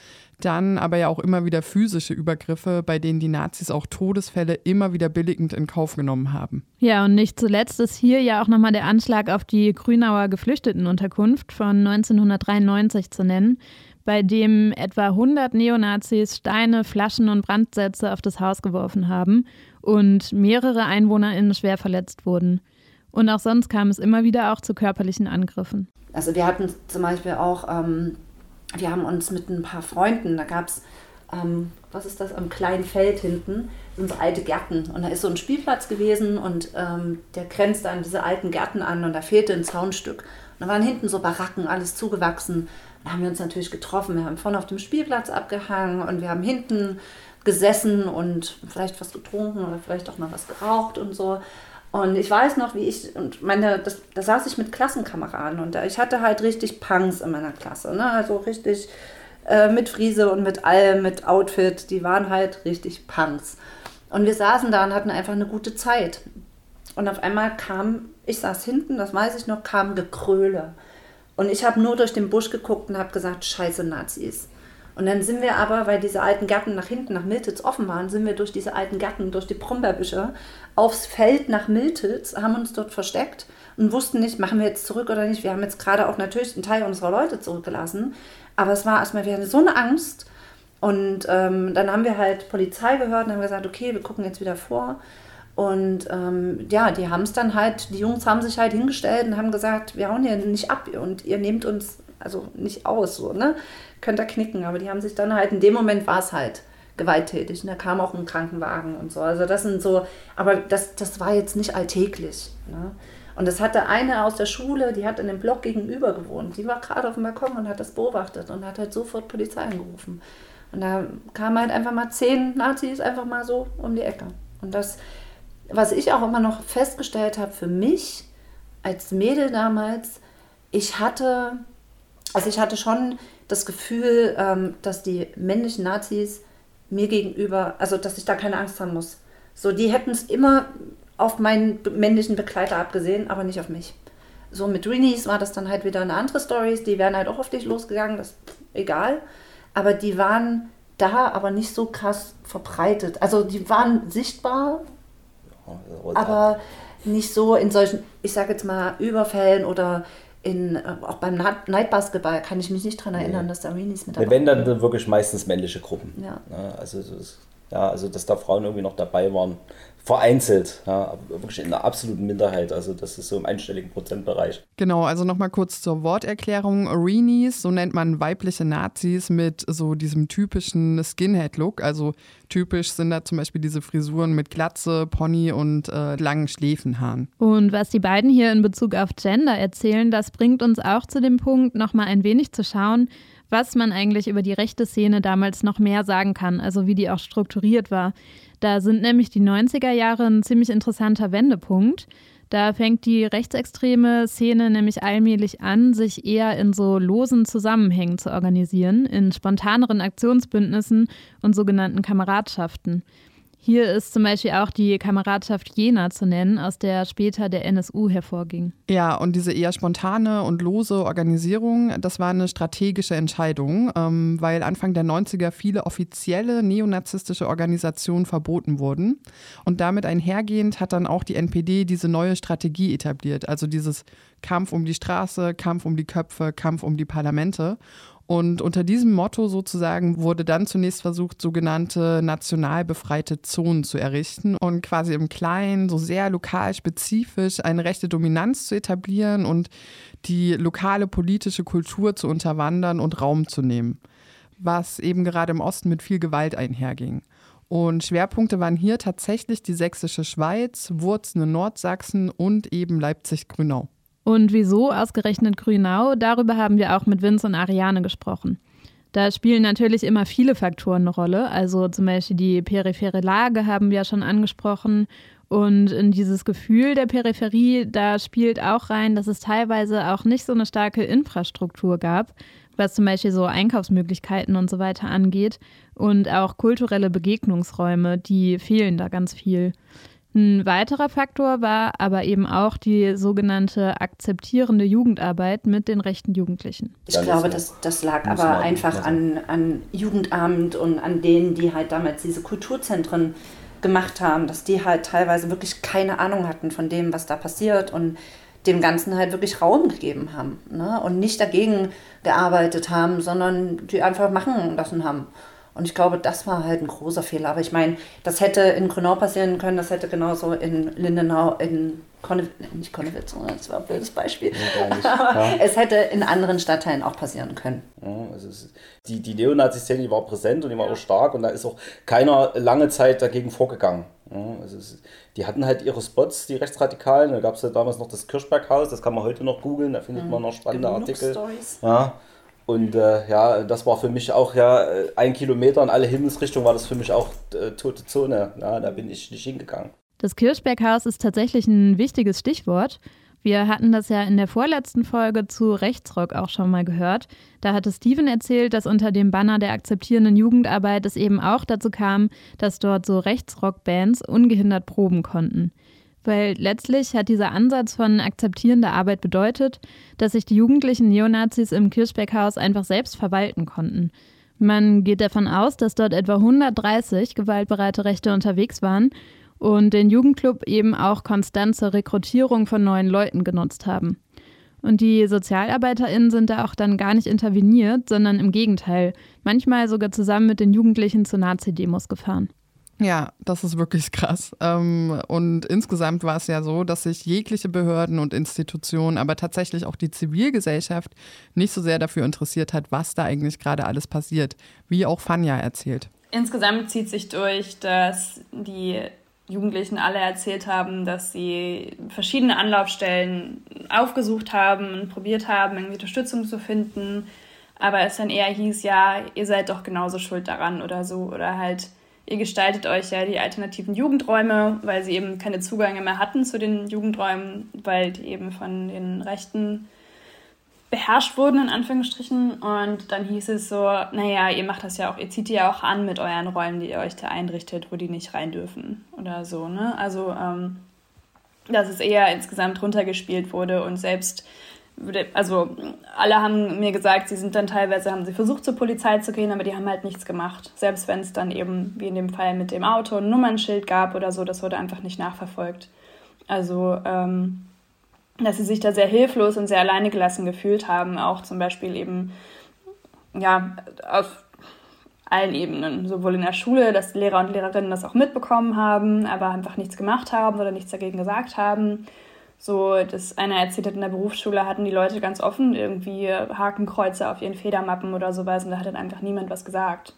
Speaker 6: dann aber ja auch immer wieder physische Übergriffe, bei denen die Nazis auch Todesfälle immer wieder billigend in Kauf genommen haben.
Speaker 5: Ja, und nicht zuletzt ist hier ja auch nochmal der Anschlag auf die Grünauer Geflüchtetenunterkunft von 1993 zu nennen, bei dem etwa 100 Neonazis Steine, Flaschen und Brandsätze auf das Haus geworfen haben und mehrere EinwohnerInnen schwer verletzt wurden. Und auch sonst kam es immer wieder auch zu körperlichen Angriffen.
Speaker 4: Also wir hatten zum Beispiel auch, ähm, wir haben uns mit ein paar Freunden, da gab es ähm, was ist das, am kleinen Feld hinten, sind so alte Gärten. Und da ist so ein Spielplatz gewesen und ähm, der grenzte an diese alten Gärten an und da fehlte ein Zaunstück. Und da waren hinten so Baracken, alles zugewachsen. Da haben wir uns natürlich getroffen. Wir haben vorne auf dem Spielplatz abgehangen und wir haben hinten gesessen und vielleicht was getrunken oder vielleicht auch mal was geraucht und so. Und ich weiß noch, wie ich, und meine, das, da saß ich mit Klassenkameraden und ich hatte halt richtig Punks in meiner Klasse, ne? Also richtig äh, mit Friese und mit allem, mit Outfit, die waren halt richtig Punks. Und wir saßen da und hatten einfach eine gute Zeit. Und auf einmal kam, ich saß hinten, das weiß ich noch, kam Gekröle. Und ich habe nur durch den Busch geguckt und habe gesagt, scheiße Nazis. Und dann sind wir aber, weil diese alten Gärten nach hinten, nach Miltitz offen waren, sind wir durch diese alten Gärten, durch die Brombeerbüsche aufs Feld nach Miltitz, haben uns dort versteckt und wussten nicht, machen wir jetzt zurück oder nicht. Wir haben jetzt gerade auch natürlich einen Teil unserer Leute zurückgelassen. Aber es war erstmal, wir hatten so eine Angst. Und ähm, dann haben wir halt Polizei gehört und haben gesagt, okay, wir gucken jetzt wieder vor. Und ähm, ja, die haben es dann halt, die Jungs haben sich halt hingestellt und haben gesagt, wir hauen hier nicht ab und ihr nehmt uns also nicht aus, so, ne? Könnt ihr knicken. Aber die haben sich dann halt, in dem Moment war es halt gewalttätig. Und da kam auch ein Krankenwagen und so. Also das sind so, aber das, das war jetzt nicht alltäglich. Ne? Und das hatte eine aus der Schule, die hat in dem Block gegenüber gewohnt. Die war gerade auf dem Balkon und hat das beobachtet und hat halt sofort Polizei angerufen. Und da kamen halt einfach mal zehn Nazis einfach mal so um die Ecke. Und das, was ich auch immer noch festgestellt habe für mich als Mädel damals, ich hatte, also ich hatte schon das Gefühl, ähm, dass die männlichen Nazis mir gegenüber, also dass ich da keine Angst haben muss. So, die hätten es immer auf meinen männlichen Begleiter abgesehen, aber nicht auf mich. So mit Reenies war das dann halt wieder eine andere Story. Die wären halt auch auf dich losgegangen, das egal. Aber die waren da, aber nicht so krass verbreitet. Also die waren sichtbar, aber nicht so in solchen, ich sage jetzt mal, Überfällen oder in, auch beim Night Basketball kann ich mich nicht daran erinnern, nee. dass da Reenies
Speaker 3: mit dabei waren. Wenn dann wirklich meistens männliche Gruppen. Ja. Also, das, ja, also dass da Frauen irgendwie noch dabei waren, vereinzelt, ja, wirklich in einer absoluten Minderheit. Also das ist so im einstelligen Prozentbereich.
Speaker 6: Genau, also nochmal kurz zur Worterklärung. Areenies, so nennt man weibliche Nazis mit so diesem typischen Skinhead-Look. Also typisch sind da zum Beispiel diese Frisuren mit Glatze, Pony und äh, langen Schläfenhaaren.
Speaker 5: Und was die beiden hier in Bezug auf Gender erzählen, das bringt uns auch zu dem Punkt, nochmal ein wenig zu schauen, was man eigentlich über die rechte Szene damals noch mehr sagen kann, also wie die auch strukturiert war. Da sind nämlich die 90er Jahre ein ziemlich interessanter Wendepunkt. Da fängt die rechtsextreme Szene nämlich allmählich an, sich eher in so losen Zusammenhängen zu organisieren, in spontaneren Aktionsbündnissen und sogenannten Kameradschaften. Hier ist zum Beispiel auch die Kameradschaft Jena zu nennen, aus der später der NSU hervorging.
Speaker 6: Ja, und diese eher spontane und lose Organisierung, das war eine strategische Entscheidung, ähm, weil Anfang der 90er viele offizielle neonazistische Organisationen verboten wurden. Und damit einhergehend hat dann auch die NPD diese neue Strategie etabliert, also dieses Kampf um die Straße, Kampf um die Köpfe, Kampf um die Parlamente. Und unter diesem Motto sozusagen wurde dann zunächst versucht, sogenannte national befreite Zonen zu errichten und quasi im Kleinen, so sehr lokal spezifisch, eine rechte Dominanz zu etablieren und die lokale politische Kultur zu unterwandern und Raum zu nehmen, was eben gerade im Osten mit viel Gewalt einherging. Und Schwerpunkte waren hier tatsächlich die sächsische Schweiz, Wurzen in Nordsachsen und eben Leipzig-Grünau.
Speaker 5: Und wieso ausgerechnet Grünau? Darüber haben wir auch mit Vince und Ariane gesprochen. Da spielen natürlich immer viele Faktoren eine Rolle. Also zum Beispiel die periphere Lage haben wir ja schon angesprochen. Und in dieses Gefühl der Peripherie, da spielt auch rein, dass es teilweise auch nicht so eine starke Infrastruktur gab, was zum Beispiel so Einkaufsmöglichkeiten und so weiter angeht. Und auch kulturelle Begegnungsräume, die fehlen da ganz viel. Ein weiterer Faktor war aber eben auch die sogenannte akzeptierende Jugendarbeit mit den rechten Jugendlichen.
Speaker 4: Ich glaube, das, das lag aber einfach an, an Jugendamt und an denen, die halt damals diese Kulturzentren gemacht haben, dass die halt teilweise wirklich keine Ahnung hatten von dem, was da passiert und dem Ganzen halt wirklich Raum gegeben haben ne? und nicht dagegen gearbeitet haben, sondern die einfach machen lassen haben. Und ich glaube, das war halt ein großer Fehler. Aber ich meine, das hätte in Grünau passieren können, das hätte genauso in Lindenau, in Konnewitz, nicht Konnewitz, das war ein blödes Beispiel. Ja, es hätte in anderen Stadtteilen auch passieren können.
Speaker 3: Ja, also die die Neonazi-Szene die war präsent und die war auch stark und da ist auch keiner lange Zeit dagegen vorgegangen. Also es, die hatten halt ihre Spots, die Rechtsradikalen. Da gab es ja damals noch das Kirschberghaus, das kann man heute noch googeln, da findet mhm. man noch spannende Artikel. Ja. Und äh, ja, das war für mich auch ja ein Kilometer in alle Himmelsrichtungen war das für mich auch äh, tote Zone. Ja, da bin ich nicht hingegangen.
Speaker 5: Das Kirschberghaus ist tatsächlich ein wichtiges Stichwort. Wir hatten das ja in der vorletzten Folge zu Rechtsrock auch schon mal gehört. Da hatte Steven erzählt, dass unter dem Banner der akzeptierenden Jugendarbeit es eben auch dazu kam, dass dort so Rechtsrock-Bands ungehindert proben konnten. Weil letztlich hat dieser Ansatz von akzeptierender Arbeit bedeutet, dass sich die jugendlichen Neonazis im Kirchberghaus einfach selbst verwalten konnten. Man geht davon aus, dass dort etwa 130 gewaltbereite Rechte unterwegs waren und den Jugendclub eben auch konstant zur Rekrutierung von neuen Leuten genutzt haben. Und die SozialarbeiterInnen sind da auch dann gar nicht interveniert, sondern im Gegenteil, manchmal sogar zusammen mit den Jugendlichen zu Nazi-Demos gefahren.
Speaker 6: Ja, das ist wirklich krass. Ähm, und insgesamt war es ja so, dass sich jegliche Behörden und Institutionen, aber tatsächlich auch die Zivilgesellschaft nicht so sehr dafür interessiert hat, was da eigentlich gerade alles passiert, wie auch Fanja erzählt.
Speaker 2: Insgesamt zieht sich durch, dass die Jugendlichen alle erzählt haben, dass sie verschiedene Anlaufstellen aufgesucht haben und probiert haben, irgendwie Unterstützung zu finden. Aber es dann eher hieß, ja, ihr seid doch genauso schuld daran oder so. Oder halt, ihr gestaltet euch ja die alternativen Jugendräume, weil sie eben keine Zugänge mehr hatten zu den Jugendräumen, weil die eben von den Rechten beherrscht wurden, in Anführungsstrichen. Und dann hieß es so, naja, ihr macht das ja auch, ihr zieht die ja auch an mit euren Räumen, die ihr euch da einrichtet, wo die nicht rein dürfen oder so, ne? Also, ähm, dass es eher insgesamt runtergespielt wurde und selbst also alle haben mir gesagt, sie sind dann teilweise, haben sie versucht zur Polizei zu gehen, aber die haben halt nichts gemacht. Selbst wenn es dann eben, wie in dem Fall mit dem Auto, ein Nummernschild gab oder so, das wurde einfach nicht nachverfolgt. Also ähm, dass sie sich da sehr hilflos und sehr alleine gelassen gefühlt haben, auch zum Beispiel eben ja auf allen Ebenen, sowohl in der Schule, dass Lehrer und Lehrerinnen das auch mitbekommen haben, aber einfach nichts gemacht haben oder nichts dagegen gesagt haben. So, das einer erzählt hat, in der Berufsschule hatten die Leute ganz offen irgendwie Hakenkreuze auf ihren Federmappen oder sowas und da hat dann einfach niemand was gesagt.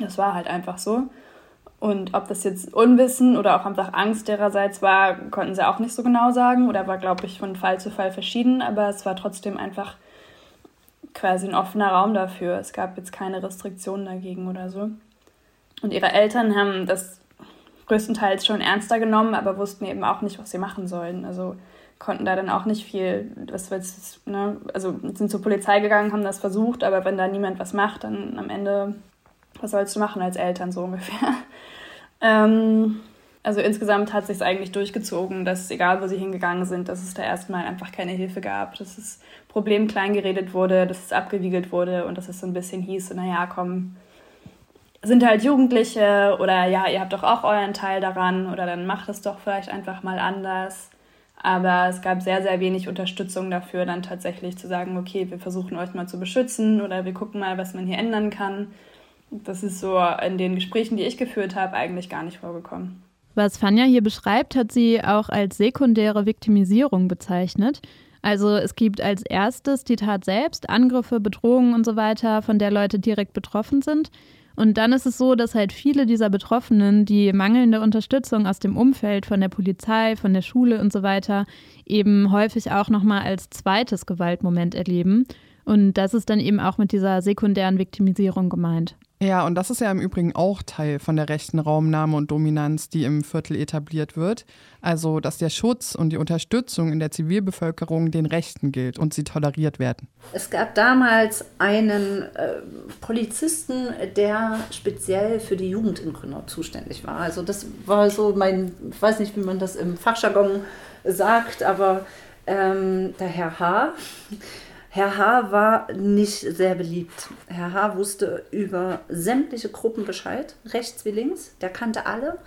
Speaker 2: Das war halt einfach so. Und ob das jetzt Unwissen oder auch einfach Angst ihrerseits war, konnten sie auch nicht so genau sagen oder war, glaube ich, von Fall zu Fall verschieden, aber es war trotzdem einfach quasi ein offener Raum dafür. Es gab jetzt keine Restriktionen dagegen oder so. Und ihre Eltern haben das größtenteils schon ernster genommen, aber wussten eben auch nicht, was sie machen sollen. Also konnten da dann auch nicht viel, was willst ne? also sind zur Polizei gegangen, haben das versucht, aber wenn da niemand was macht, dann am Ende, was sollst du machen als Eltern so ungefähr? Ähm, also insgesamt hat sich eigentlich durchgezogen, dass egal wo sie hingegangen sind, dass es da erstmal einfach keine Hilfe gab, dass das Problem kleingeredet wurde, dass es abgewiegelt wurde und dass es so ein bisschen hieß, naja, komm, sind halt Jugendliche oder ja, ihr habt doch auch euren Teil daran oder dann macht es doch vielleicht einfach mal anders. Aber es gab sehr, sehr wenig Unterstützung dafür, dann tatsächlich zu sagen, okay, wir versuchen euch mal zu beschützen oder wir gucken mal, was man hier ändern kann. Das ist so in den Gesprächen, die ich geführt habe, eigentlich gar nicht vorgekommen.
Speaker 5: Was Fanja hier beschreibt, hat sie auch als sekundäre Viktimisierung bezeichnet. Also es gibt als erstes die Tat selbst, Angriffe, Bedrohungen und so weiter, von der Leute direkt betroffen sind. Und dann ist es so, dass halt viele dieser Betroffenen die mangelnde Unterstützung aus dem Umfeld, von der Polizei, von der Schule und so weiter, eben häufig auch nochmal als zweites Gewaltmoment erleben. Und das ist dann eben auch mit dieser sekundären Viktimisierung gemeint.
Speaker 6: Ja, und das ist ja im Übrigen auch Teil von der rechten Raumnahme und Dominanz, die im Viertel etabliert wird. Also, dass der Schutz und die Unterstützung in der Zivilbevölkerung den Rechten gilt und sie toleriert werden.
Speaker 4: Es gab damals einen äh, Polizisten, der speziell für die Jugend in Grünau zuständig war. Also, das war so mein, ich weiß nicht, wie man das im Fachjargon sagt, aber ähm, der Herr H Herr H. war nicht sehr beliebt. Herr H. wusste über sämtliche Gruppen Bescheid, rechts wie links. Der kannte alle.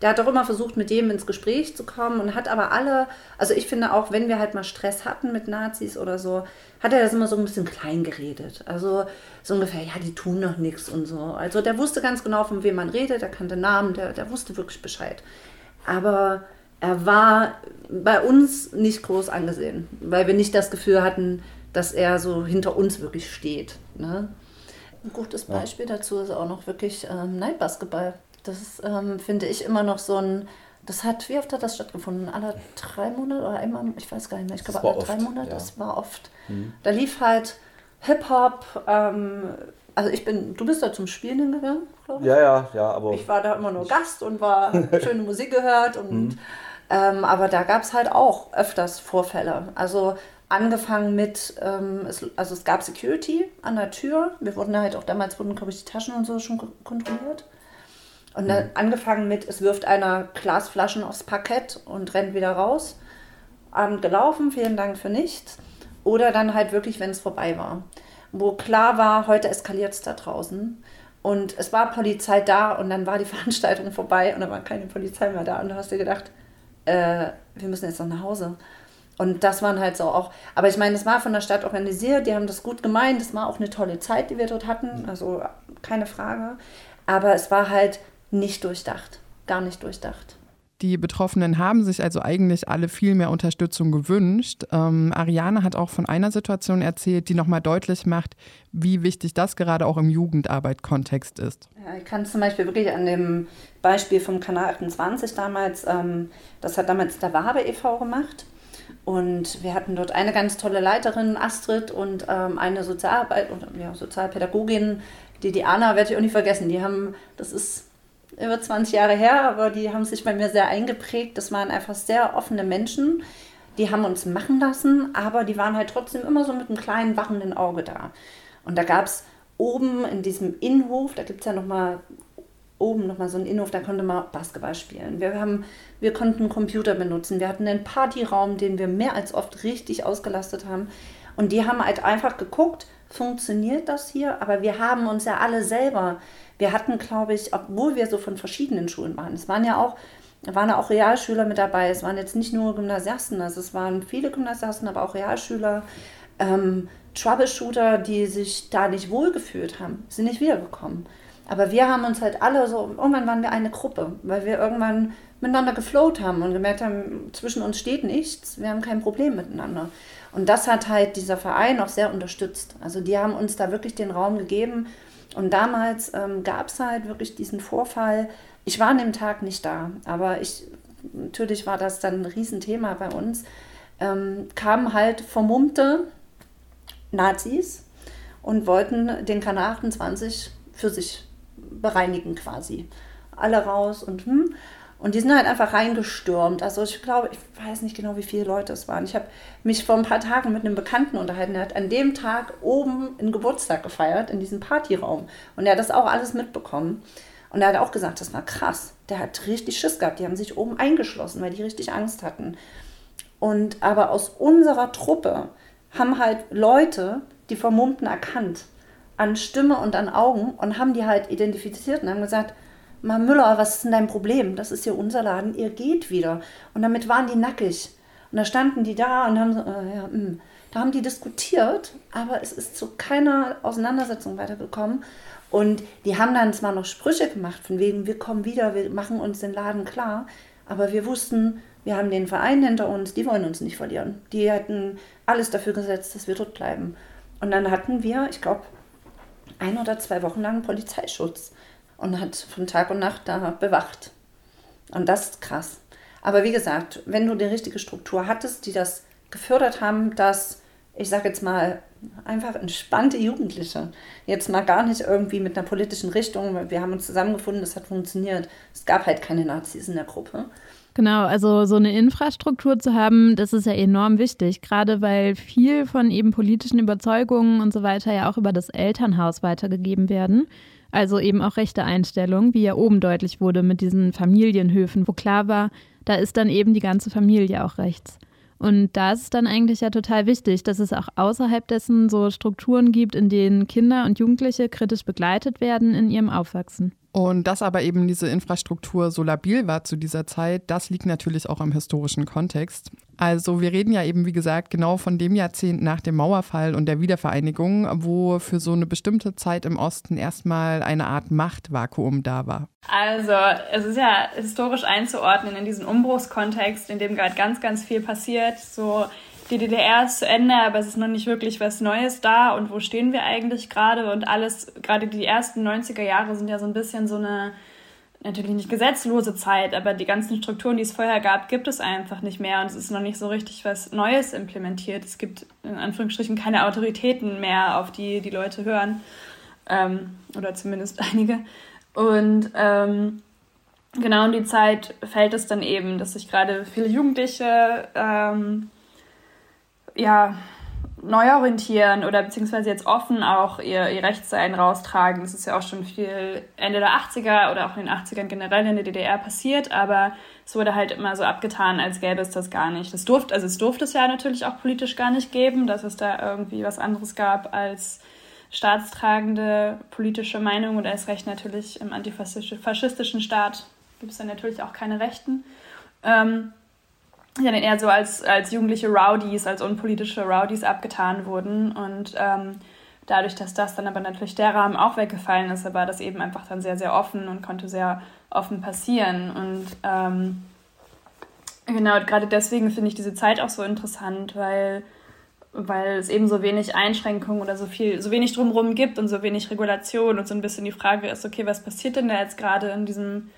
Speaker 4: der hat doch immer versucht, mit jedem ins Gespräch zu kommen und hat aber alle, also ich finde auch, wenn wir halt mal Stress hatten mit Nazis oder so, hat er das immer so ein bisschen klein geredet. Also so ungefähr, ja, die tun noch nichts und so. Also der wusste ganz genau, von wem man redet, der kannte Namen, der, der wusste wirklich Bescheid. Aber er war bei uns nicht groß angesehen, weil wir nicht das Gefühl hatten, dass er so hinter uns wirklich steht. Ne? Ein gutes Beispiel ja. dazu ist auch noch wirklich ähm, Neidbasketball. Das ähm, finde ich, immer noch so ein. Das hat, wie oft hat das stattgefunden? Alle drei Monate oder einmal? Ich weiß gar nicht mehr. Ich glaube, alle oft, drei Monate. Ja. Das war oft. Mhm. Da lief halt Hip-Hop. Ähm, also, ich bin, du bist da zum Spielen hingegangen,
Speaker 3: glaube ich. Ja, ja, ja. Aber
Speaker 4: ich war da immer nur Gast und war schöne Musik gehört. Und, mhm. ähm, aber da gab es halt auch öfters Vorfälle. Also, angefangen mit, ähm, es, also es gab Security an der Tür. Wir wurden halt auch damals, wurden, glaube ich, die Taschen und so schon kontrolliert. Und dann mhm. angefangen mit, es wirft einer Glasflaschen aufs Parkett und rennt wieder raus. Abend gelaufen, vielen Dank für nichts. Oder dann halt wirklich, wenn es vorbei war. Wo klar war, heute eskaliert es da draußen. Und es war Polizei da und dann war die Veranstaltung vorbei und da war keine Polizei mehr da. Und du hast dir gedacht, äh, wir müssen jetzt noch nach Hause. Und das waren halt so auch, aber ich meine, das war von der Stadt organisiert, die haben das gut gemeint, das war auch eine tolle Zeit, die wir dort hatten, also keine Frage. Aber es war halt nicht durchdacht, gar nicht durchdacht.
Speaker 6: Die Betroffenen haben sich also eigentlich alle viel mehr Unterstützung gewünscht. Ähm, Ariane hat auch von einer Situation erzählt, die nochmal deutlich macht, wie wichtig das gerade auch im Jugendarbeit-Kontext ist.
Speaker 4: Ja, ich kann zum Beispiel wirklich an dem Beispiel vom Kanal 28 damals, ähm, das hat damals der Wabe e.V. gemacht. Und wir hatten dort eine ganz tolle Leiterin, Astrid, und ähm, eine Sozialarbeit und ja, Sozialpädagogin, die Anna werde ich auch nicht vergessen. Die haben, das ist über 20 Jahre her, aber die haben sich bei mir sehr eingeprägt. Das waren einfach sehr offene Menschen. Die haben uns machen lassen, aber die waren halt trotzdem immer so mit einem kleinen wachenden Auge da. Und da gab es oben in diesem Innenhof, da gibt es ja nochmal oben nochmal so einen Innenhof, da konnte man Basketball spielen. Wir, haben, wir konnten Computer benutzen. Wir hatten einen Partyraum, den wir mehr als oft richtig ausgelastet haben. Und die haben halt einfach geguckt, funktioniert das hier? Aber wir haben uns ja alle selber wir hatten, glaube ich, obwohl wir so von verschiedenen Schulen waren, es waren ja auch, waren auch Realschüler mit dabei, es waren jetzt nicht nur Gymnasiasten, also es waren viele Gymnasiasten, aber auch Realschüler, ähm, Troubleshooter, die sich da nicht wohlgefühlt haben, sind nicht wiedergekommen. Aber wir haben uns halt alle so, irgendwann waren wir eine Gruppe, weil wir irgendwann miteinander geflowt haben und gemerkt haben, zwischen uns steht nichts, wir haben kein Problem miteinander. Und das hat halt dieser Verein auch sehr unterstützt. Also die haben uns da wirklich den Raum gegeben, und damals ähm, gab es halt wirklich diesen Vorfall. Ich war an dem Tag nicht da, aber ich, natürlich war das dann ein Riesenthema bei uns. Ähm, kamen halt vermummte Nazis und wollten den Kanal 28 für sich bereinigen quasi. Alle raus und hm. Und die sind halt einfach reingestürmt. Also ich glaube, ich weiß nicht genau, wie viele Leute es waren. Ich habe mich vor ein paar Tagen mit einem Bekannten unterhalten. Der hat an dem Tag oben einen Geburtstag gefeiert, in diesem Partyraum. Und er hat das auch alles mitbekommen. Und er hat auch gesagt, das war krass. Der hat richtig Schiss gehabt. Die haben sich oben eingeschlossen, weil die richtig Angst hatten. Und aber aus unserer Truppe haben halt Leute die Vermummten erkannt. An Stimme und an Augen und haben die halt identifiziert und haben gesagt, Mal Müller, was ist denn dein Problem? Das ist hier unser Laden, ihr geht wieder. Und damit waren die nackig. Und da standen die da und haben so, äh, ja, mh. Hm. da haben die diskutiert, aber es ist zu keiner Auseinandersetzung weitergekommen. Und die haben dann zwar noch Sprüche gemacht, von wegen, wir kommen wieder, wir machen uns den Laden klar, aber wir wussten, wir haben den Verein hinter uns, die wollen uns nicht verlieren. Die hätten alles dafür gesetzt, dass wir dort bleiben. Und dann hatten wir, ich glaube, ein oder zwei Wochen lang Polizeischutz und hat von Tag und Nacht da bewacht. Und das ist krass. Aber wie gesagt, wenn du die richtige Struktur hattest, die das gefördert haben, dass, ich sage jetzt mal, einfach entspannte Jugendliche, jetzt mal gar nicht irgendwie mit einer politischen Richtung, wir haben uns zusammengefunden, das hat funktioniert. Es gab halt keine Nazis in der Gruppe.
Speaker 5: Genau, also so eine Infrastruktur zu haben, das ist ja enorm wichtig, gerade weil viel von eben politischen Überzeugungen und so weiter ja auch über das Elternhaus weitergegeben werden. Also eben auch rechte Einstellung, wie ja oben deutlich wurde mit diesen Familienhöfen, wo klar war, da ist dann eben die ganze Familie auch rechts. Und da ist es dann eigentlich ja total wichtig, dass es auch außerhalb dessen so Strukturen gibt, in denen Kinder und Jugendliche kritisch begleitet werden in ihrem Aufwachsen.
Speaker 6: Und dass aber eben diese Infrastruktur so labil war zu dieser Zeit, das liegt natürlich auch am historischen Kontext. Also wir reden ja eben, wie gesagt, genau von dem Jahrzehnt nach dem Mauerfall und der Wiedervereinigung, wo für so eine bestimmte Zeit im Osten erstmal eine Art Machtvakuum da war.
Speaker 2: Also es ist ja historisch einzuordnen in diesen Umbruchskontext, in dem gerade ganz, ganz viel passiert. So die DDR ist zu Ende, aber es ist noch nicht wirklich was Neues da und wo stehen wir eigentlich gerade und alles, gerade die ersten 90er Jahre sind ja so ein bisschen so eine, natürlich nicht gesetzlose Zeit, aber die ganzen Strukturen, die es vorher gab, gibt es einfach nicht mehr und es ist noch nicht so richtig was Neues implementiert. Es gibt in Anführungsstrichen keine Autoritäten mehr, auf die die Leute hören ähm, oder zumindest einige und ähm, genau in die Zeit fällt es dann eben, dass sich gerade viele Jugendliche ähm, ja, neu orientieren oder beziehungsweise jetzt offen auch ihr, ihr Rechtssein raustragen. Das ist ja auch schon viel Ende der 80er oder auch in den 80ern generell in der DDR passiert, aber es wurde halt immer so abgetan, als gäbe es das gar nicht. Das durfte, also es durfte es ja natürlich auch politisch gar nicht geben, dass es da irgendwie was anderes gab als staatstragende politische Meinung und erst recht natürlich im antifaschistischen Staat gibt es dann natürlich auch keine Rechten. Ähm, ja dann eher so als, als jugendliche Rowdies, als unpolitische Rowdies abgetan wurden. Und ähm, dadurch, dass das dann aber natürlich der Rahmen auch weggefallen ist, war das eben einfach dann sehr, sehr offen und konnte sehr offen passieren. Und ähm, genau, gerade deswegen finde ich diese Zeit auch so interessant, weil, weil es eben so wenig Einschränkungen oder so viel, so wenig drumherum gibt und so wenig Regulation und so ein bisschen die Frage ist, okay, was passiert denn da jetzt gerade in diesem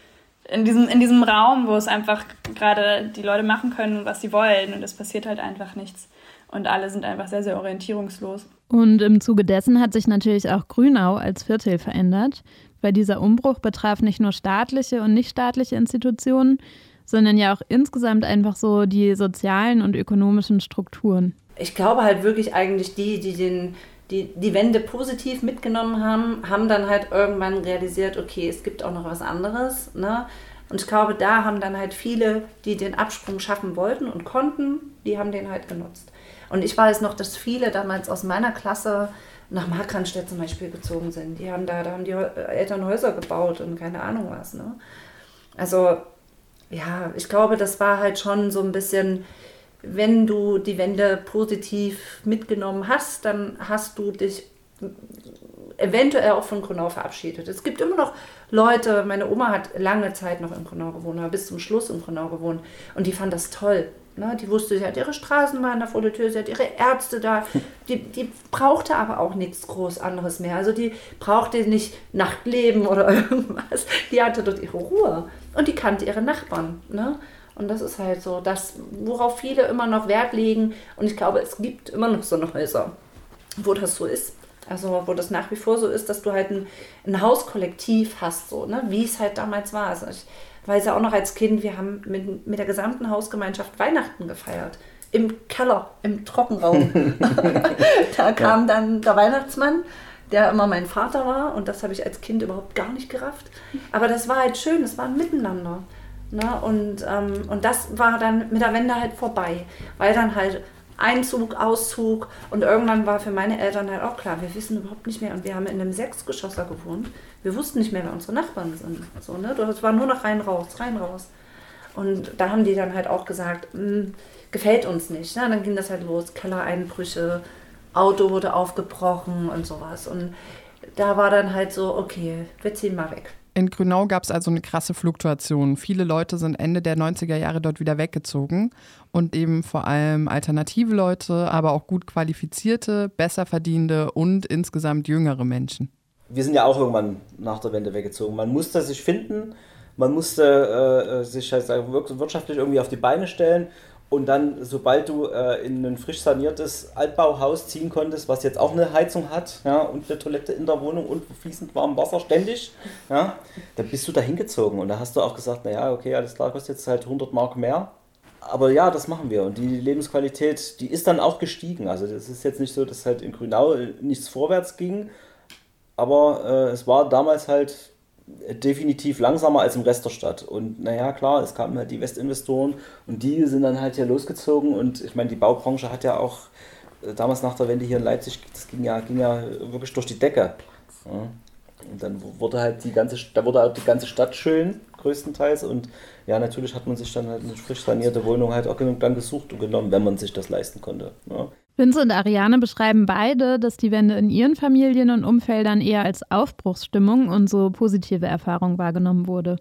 Speaker 2: in diesem, in diesem Raum, wo es einfach gerade die Leute machen können, was sie wollen und es passiert halt einfach nichts. Und alle sind einfach sehr, sehr orientierungslos.
Speaker 5: Und im Zuge dessen hat sich natürlich auch Grünau als Viertel verändert, weil dieser Umbruch betraf nicht nur staatliche und nichtstaatliche Institutionen, sondern ja auch insgesamt einfach so die sozialen und ökonomischen Strukturen.
Speaker 4: Ich glaube halt wirklich eigentlich die, die den die, die Wende positiv mitgenommen haben, haben dann halt irgendwann realisiert, okay, es gibt auch noch was anderes. Ne? Und ich glaube, da haben dann halt viele, die den Absprung schaffen wollten und konnten, die haben den halt genutzt. Und ich weiß noch, dass viele damals aus meiner Klasse nach Markranstädt zum Beispiel gezogen sind. Die haben da, da haben die Eltern Häuser gebaut und keine Ahnung was. Ne? Also ja, ich glaube, das war halt schon so ein bisschen wenn du die Wende positiv mitgenommen hast, dann hast du dich eventuell auch von Grünau verabschiedet. Es gibt immer noch Leute, meine Oma hat lange Zeit noch in Grünau gewohnt, aber bis zum Schluss in Grünau gewohnt und die fand das toll. Ne? Die wusste, sie hat ihre Straßenbahn da vor der Tür, sie hat ihre Ärzte da. Die, die brauchte aber auch nichts groß anderes mehr. Also die brauchte nicht Nachtleben oder irgendwas. Die hatte dort ihre Ruhe und die kannte ihre Nachbarn. Ne? Und das ist halt so, das, worauf viele immer noch Wert legen. Und ich glaube, es gibt immer noch so eine Häuser, wo das so ist. Also wo das nach wie vor so ist, dass du halt ein, ein Hauskollektiv hast, so, ne? wie es halt damals war. Also ich weiß ja auch noch als Kind, wir haben mit, mit der gesamten Hausgemeinschaft Weihnachten gefeiert. Im Keller, im Trockenraum. da kam dann der Weihnachtsmann, der immer mein Vater war und das habe ich als Kind überhaupt gar nicht gerafft. Aber das war halt schön, es war ein Miteinander. Ne? Und, ähm, und das war dann mit der Wende halt vorbei, weil dann halt Einzug, Auszug und irgendwann war für meine Eltern halt auch klar, wir wissen überhaupt nicht mehr und wir haben in einem Sechsgeschosser gewohnt. Wir wussten nicht mehr, wer unsere Nachbarn sind. So, ne? Das war nur noch rein, raus, rein, raus. Und da haben die dann halt auch gesagt, hm, gefällt uns nicht. Ne? Dann ging das halt los, Kellereinbrüche, Auto wurde aufgebrochen und sowas. Und da war dann halt so, okay, wir ziehen mal weg.
Speaker 6: In Grünau gab es also eine krasse Fluktuation. Viele Leute sind Ende der 90er Jahre dort wieder weggezogen und eben vor allem alternative Leute, aber auch gut qualifizierte, besser verdienende und insgesamt jüngere Menschen.
Speaker 3: Wir sind ja auch irgendwann nach der Wende weggezogen. Man musste sich finden, man musste äh, sich halt wirtschaftlich irgendwie auf die Beine stellen und dann, sobald du äh, in ein frisch saniertes Altbauhaus ziehen konntest, was jetzt auch eine Heizung hat ja, und eine Toilette in der Wohnung und fließend warmes Wasser ständig, ja, dann bist du da hingezogen. Und da hast du auch gesagt, naja, okay, alles klar, kostet jetzt halt 100 Mark mehr. Aber ja, das machen wir. Und die Lebensqualität, die ist dann auch gestiegen. Also das ist jetzt nicht so, dass halt in Grünau nichts vorwärts ging. Aber äh, es war damals halt definitiv langsamer als im Rest der Stadt. Und naja, klar, es kamen halt die Westinvestoren und die sind dann halt hier losgezogen. Und ich meine, die Baubranche hat ja auch äh, damals nach der Wende hier in Leipzig, das ging ja, ging ja wirklich durch die Decke. Ja. Und dann wurde halt die ganze, da wurde halt die ganze Stadt schön, größtenteils. Und ja, natürlich hat man sich dann halt eine frisch sanierte Wohnung halt auch dann gesucht und genommen, wenn man sich das leisten konnte. Ja.
Speaker 5: Vince und Ariane beschreiben beide, dass die Wende in ihren Familien und Umfeldern eher als Aufbruchsstimmung und so positive Erfahrung wahrgenommen wurde.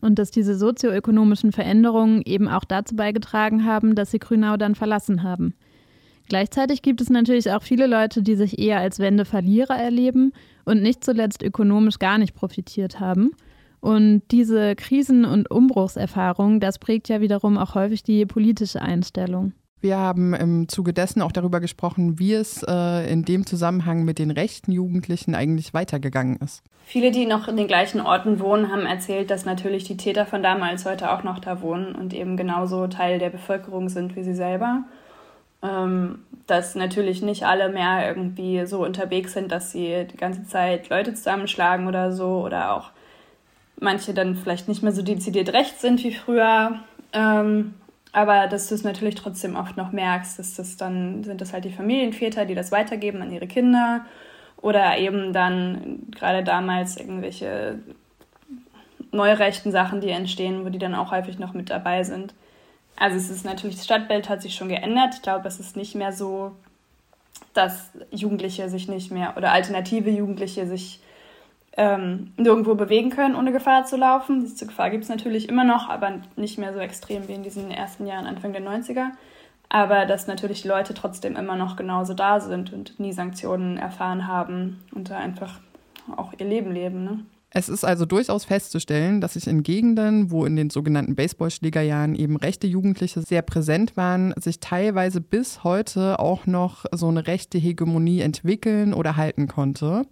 Speaker 5: Und dass diese sozioökonomischen Veränderungen eben auch dazu beigetragen haben, dass sie Grünau dann verlassen haben. Gleichzeitig gibt es natürlich auch viele Leute, die sich eher als Wendeverlierer erleben und nicht zuletzt ökonomisch gar nicht profitiert haben. Und diese Krisen- und Umbruchserfahrung, das prägt ja wiederum auch häufig die politische Einstellung.
Speaker 6: Wir haben im Zuge dessen auch darüber gesprochen, wie es äh, in dem Zusammenhang mit den rechten Jugendlichen eigentlich weitergegangen ist.
Speaker 2: Viele, die noch in den gleichen Orten wohnen, haben erzählt, dass natürlich die Täter von damals heute auch noch da wohnen und eben genauso Teil der Bevölkerung sind wie sie selber. Ähm, dass natürlich nicht alle mehr irgendwie so unterwegs sind, dass sie die ganze Zeit Leute zusammenschlagen oder so oder auch manche dann vielleicht nicht mehr so dezidiert rechts sind wie früher. Ähm, aber dass du es natürlich trotzdem oft noch merkst, dass das dann sind das halt die Familienväter, die das weitergeben an ihre Kinder oder eben dann gerade damals irgendwelche neurechten Sachen, die entstehen, wo die dann auch häufig noch mit dabei sind. Also es ist natürlich, das Stadtbild hat sich schon geändert. Ich glaube, es ist nicht mehr so, dass Jugendliche sich nicht mehr oder alternative Jugendliche sich ähm, nirgendwo bewegen können, ohne Gefahr zu laufen. Diese Gefahr gibt es natürlich immer noch, aber nicht mehr so extrem wie in diesen ersten Jahren, Anfang der 90er. Aber dass natürlich die Leute trotzdem immer noch genauso da sind und nie Sanktionen erfahren haben und da einfach auch ihr Leben leben. Ne?
Speaker 6: Es ist also durchaus festzustellen, dass sich in Gegenden, wo in den sogenannten Baseballschlägerjahren eben rechte Jugendliche sehr präsent waren, sich teilweise bis heute auch noch so eine rechte Hegemonie entwickeln oder halten konnte.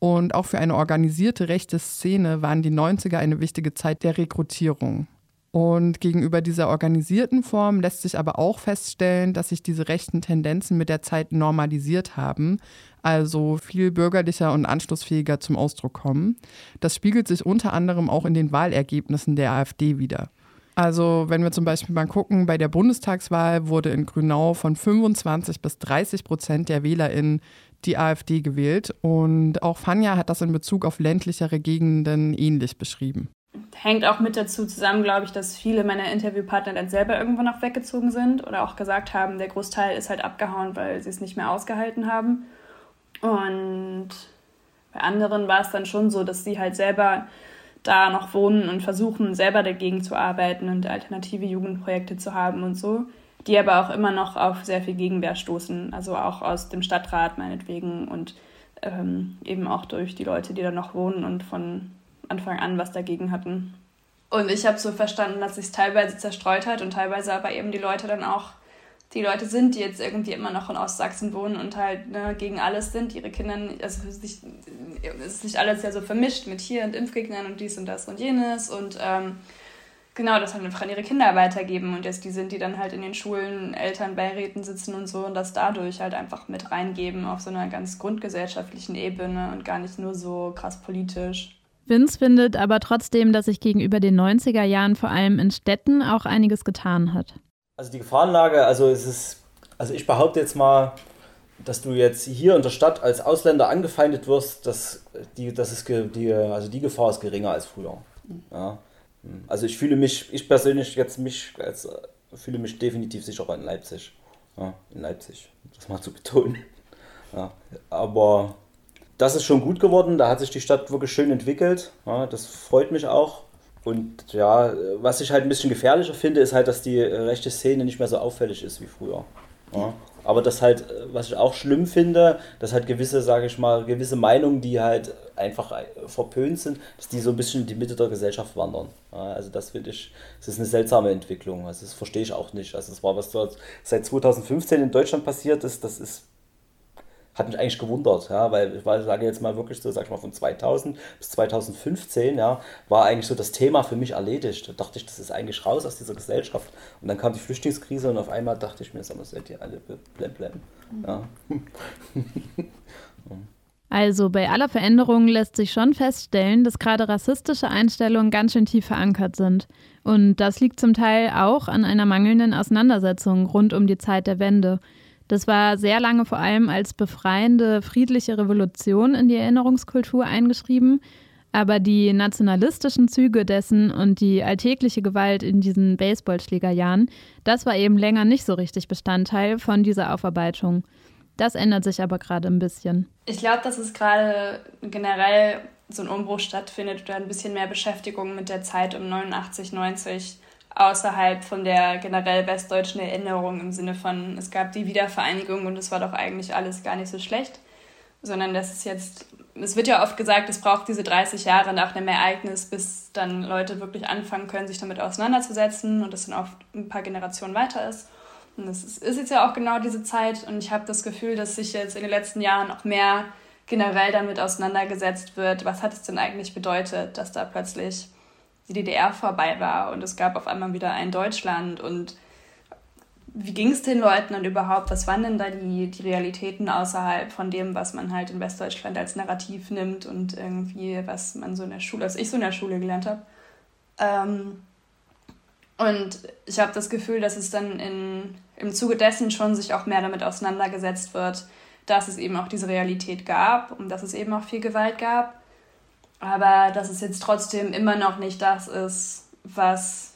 Speaker 6: Und auch für eine organisierte rechte Szene waren die 90er eine wichtige Zeit der Rekrutierung. Und gegenüber dieser organisierten Form lässt sich aber auch feststellen, dass sich diese rechten Tendenzen mit der Zeit normalisiert haben, also viel bürgerlicher und anschlussfähiger zum Ausdruck kommen. Das spiegelt sich unter anderem auch in den Wahlergebnissen der AfD wieder. Also wenn wir zum Beispiel mal gucken, bei der Bundestagswahl wurde in Grünau von 25 bis 30 Prozent der WählerInnen die AfD gewählt. Und auch Fanja hat das in Bezug auf ländlichere Gegenden ähnlich beschrieben.
Speaker 2: Hängt auch mit dazu zusammen, glaube ich, dass viele meiner Interviewpartner dann selber irgendwann noch weggezogen sind oder auch gesagt haben, der Großteil ist halt abgehauen, weil sie es nicht mehr ausgehalten haben. Und bei anderen war es dann schon so, dass sie halt selber da noch wohnen und versuchen, selber dagegen zu arbeiten und alternative Jugendprojekte zu haben und so die aber auch immer noch auf sehr viel Gegenwehr stoßen, also auch aus dem Stadtrat meinetwegen und ähm, eben auch durch die Leute, die da noch wohnen und von Anfang an was dagegen hatten. Und ich habe so verstanden, dass sich teilweise zerstreut hat und teilweise aber eben die Leute dann auch die Leute sind, die jetzt irgendwie immer noch in Ostsachsen wohnen und halt ne, gegen alles sind, ihre Kinder, also es ist nicht alles ja so vermischt mit hier und Impfgegnern und dies und das und jenes und ähm, genau, das halt einfach an ihre Kinder weitergeben und jetzt die sind, die dann halt in den Schulen, Elternbeiräten sitzen und so und das dadurch halt einfach mit reingeben auf so einer ganz grundgesellschaftlichen Ebene und gar nicht nur so krass politisch.
Speaker 5: Vince findet aber trotzdem, dass sich gegenüber den 90er Jahren vor allem in Städten auch einiges getan hat.
Speaker 3: Also die Gefahrenlage, also es ist, also ich behaupte jetzt mal, dass du jetzt hier in der Stadt als Ausländer angefeindet wirst, dass die, das ist die, also die Gefahr ist geringer als früher. Ja. Also ich fühle mich, ich persönlich jetzt mich als, fühle mich definitiv sicherer in Leipzig. Ja, in Leipzig, das mal zu betonen. Ja, aber das ist schon gut geworden, da hat sich die Stadt wirklich schön entwickelt. Ja, das freut mich auch. Und ja, was ich halt ein bisschen gefährlicher finde, ist halt, dass die rechte Szene nicht mehr so auffällig ist wie früher. Ja. Aber das halt, was ich auch schlimm finde, dass halt gewisse, sage ich mal, gewisse Meinungen, die halt einfach verpönt sind, dass die so ein bisschen in die Mitte der Gesellschaft wandern. Also das finde ich, das ist eine seltsame Entwicklung. Also das verstehe ich auch nicht. Also das war, was dort seit 2015 in Deutschland passiert ist, das ist hat mich eigentlich gewundert, ja, weil ich sage jetzt mal wirklich so, sag ich mal, von 2000 bis 2015, ja, war eigentlich so das Thema für mich erledigt. Da dachte ich, das ist eigentlich raus aus dieser Gesellschaft. Und dann kam die Flüchtlingskrise und auf einmal dachte ich mir, sag mal, seid ihr alle blem blem. Ja.
Speaker 5: Also bei aller Veränderung lässt sich schon feststellen, dass gerade rassistische Einstellungen ganz schön tief verankert sind. Und das liegt zum Teil auch an einer mangelnden Auseinandersetzung rund um die Zeit der Wende. Das war sehr lange vor allem als befreiende, friedliche Revolution in die Erinnerungskultur eingeschrieben. Aber die nationalistischen Züge dessen und die alltägliche Gewalt in diesen Baseballschlägerjahren, das war eben länger nicht so richtig Bestandteil von dieser Aufarbeitung. Das ändert sich aber gerade ein bisschen.
Speaker 2: Ich glaube, dass es gerade generell so ein Umbruch stattfindet oder ein bisschen mehr Beschäftigung mit der Zeit um 89, 90 außerhalb von der generell westdeutschen Erinnerung im Sinne von, es gab die Wiedervereinigung und es war doch eigentlich alles gar nicht so schlecht, sondern dass es jetzt, es wird ja oft gesagt, es braucht diese 30 Jahre nach einem Ereignis, bis dann Leute wirklich anfangen können, sich damit auseinanderzusetzen und es dann oft ein paar Generationen weiter ist. Und das ist, ist jetzt ja auch genau diese Zeit und ich habe das Gefühl, dass sich jetzt in den letzten Jahren auch mehr generell damit auseinandergesetzt wird, was hat es denn eigentlich bedeutet, dass da plötzlich die DDR vorbei war und es gab auf einmal wieder ein Deutschland und wie ging es den Leuten und überhaupt, was waren denn da die, die Realitäten außerhalb von dem, was man halt in Westdeutschland als Narrativ nimmt und irgendwie, was man so in der Schule, was ich so in der Schule gelernt habe. Ähm, und ich habe das Gefühl, dass es dann in, im Zuge dessen schon sich auch mehr damit auseinandergesetzt wird, dass es eben auch diese Realität gab und dass es eben auch viel Gewalt gab. Aber dass es jetzt trotzdem immer noch nicht das ist, was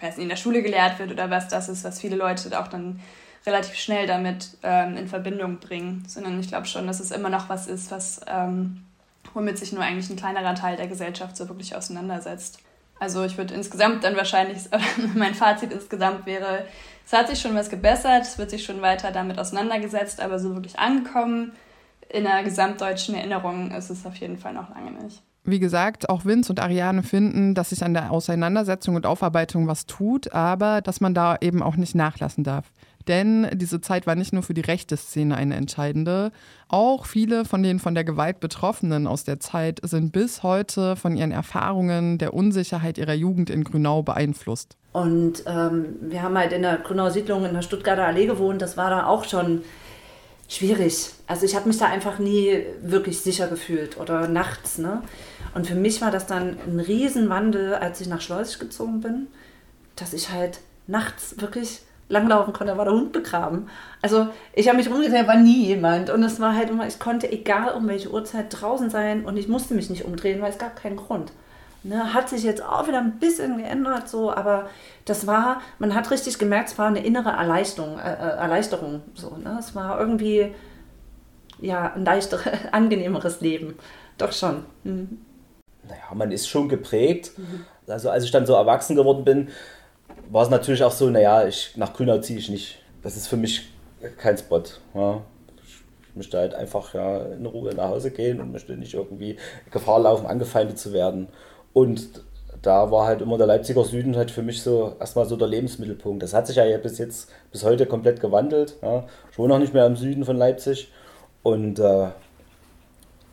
Speaker 2: weiß nicht, in der Schule gelehrt wird oder was das ist, was viele Leute auch dann relativ schnell damit ähm, in Verbindung bringen. Sondern ich glaube schon, dass es immer noch was ist, was ähm, womit sich nur eigentlich ein kleinerer Teil der Gesellschaft so wirklich auseinandersetzt. Also ich würde insgesamt dann wahrscheinlich, mein Fazit insgesamt wäre, es hat sich schon was gebessert, es wird sich schon weiter damit auseinandergesetzt, aber so wirklich angekommen in der gesamtdeutschen Erinnerung ist es auf jeden Fall noch lange nicht.
Speaker 6: Wie gesagt, auch Vince und Ariane finden, dass sich an der Auseinandersetzung und Aufarbeitung was tut, aber dass man da eben auch nicht nachlassen darf. Denn diese Zeit war nicht nur für die rechte Szene eine entscheidende. Auch viele von den von der Gewalt Betroffenen aus der Zeit sind bis heute von ihren Erfahrungen der Unsicherheit ihrer Jugend in Grünau beeinflusst.
Speaker 4: Und ähm, wir haben halt in der Grünau-Siedlung in der Stuttgarter Allee gewohnt. Das war da auch schon schwierig. Also ich habe mich da einfach nie wirklich sicher gefühlt oder nachts. Ne? Und für mich war das dann ein Riesenwandel, als ich nach Schleusig gezogen bin, dass ich halt nachts wirklich langlaufen konnte, da war der Hund begraben. Also ich habe mich umgedreht, war nie jemand. Und es war halt immer, ich konnte egal um welche Uhrzeit draußen sein und ich musste mich nicht umdrehen, weil es gab keinen Grund. Ne, hat sich jetzt auch wieder ein bisschen geändert, so, aber das war, man hat richtig gemerkt, es war eine innere Erleichterung, äh, äh Erleichterung. So, ne? Es war irgendwie ja, ein leichteres, angenehmeres Leben. Doch schon. Mhm.
Speaker 3: Naja, man ist schon geprägt. Mhm. Also als ich dann so erwachsen geworden bin, war es natürlich auch so, naja, ich, nach Grünau ziehe ich nicht. Das ist für mich kein Spot. Ja. Ich möchte halt einfach ja, in Ruhe nach Hause gehen und möchte nicht irgendwie Gefahr laufen, angefeindet zu werden. Und da war halt immer der Leipziger Süden halt für mich so erstmal so der Lebensmittelpunkt. Das hat sich ja bis jetzt, bis heute komplett gewandelt. Ja. Ich wohne auch nicht mehr im Süden von Leipzig. Und äh,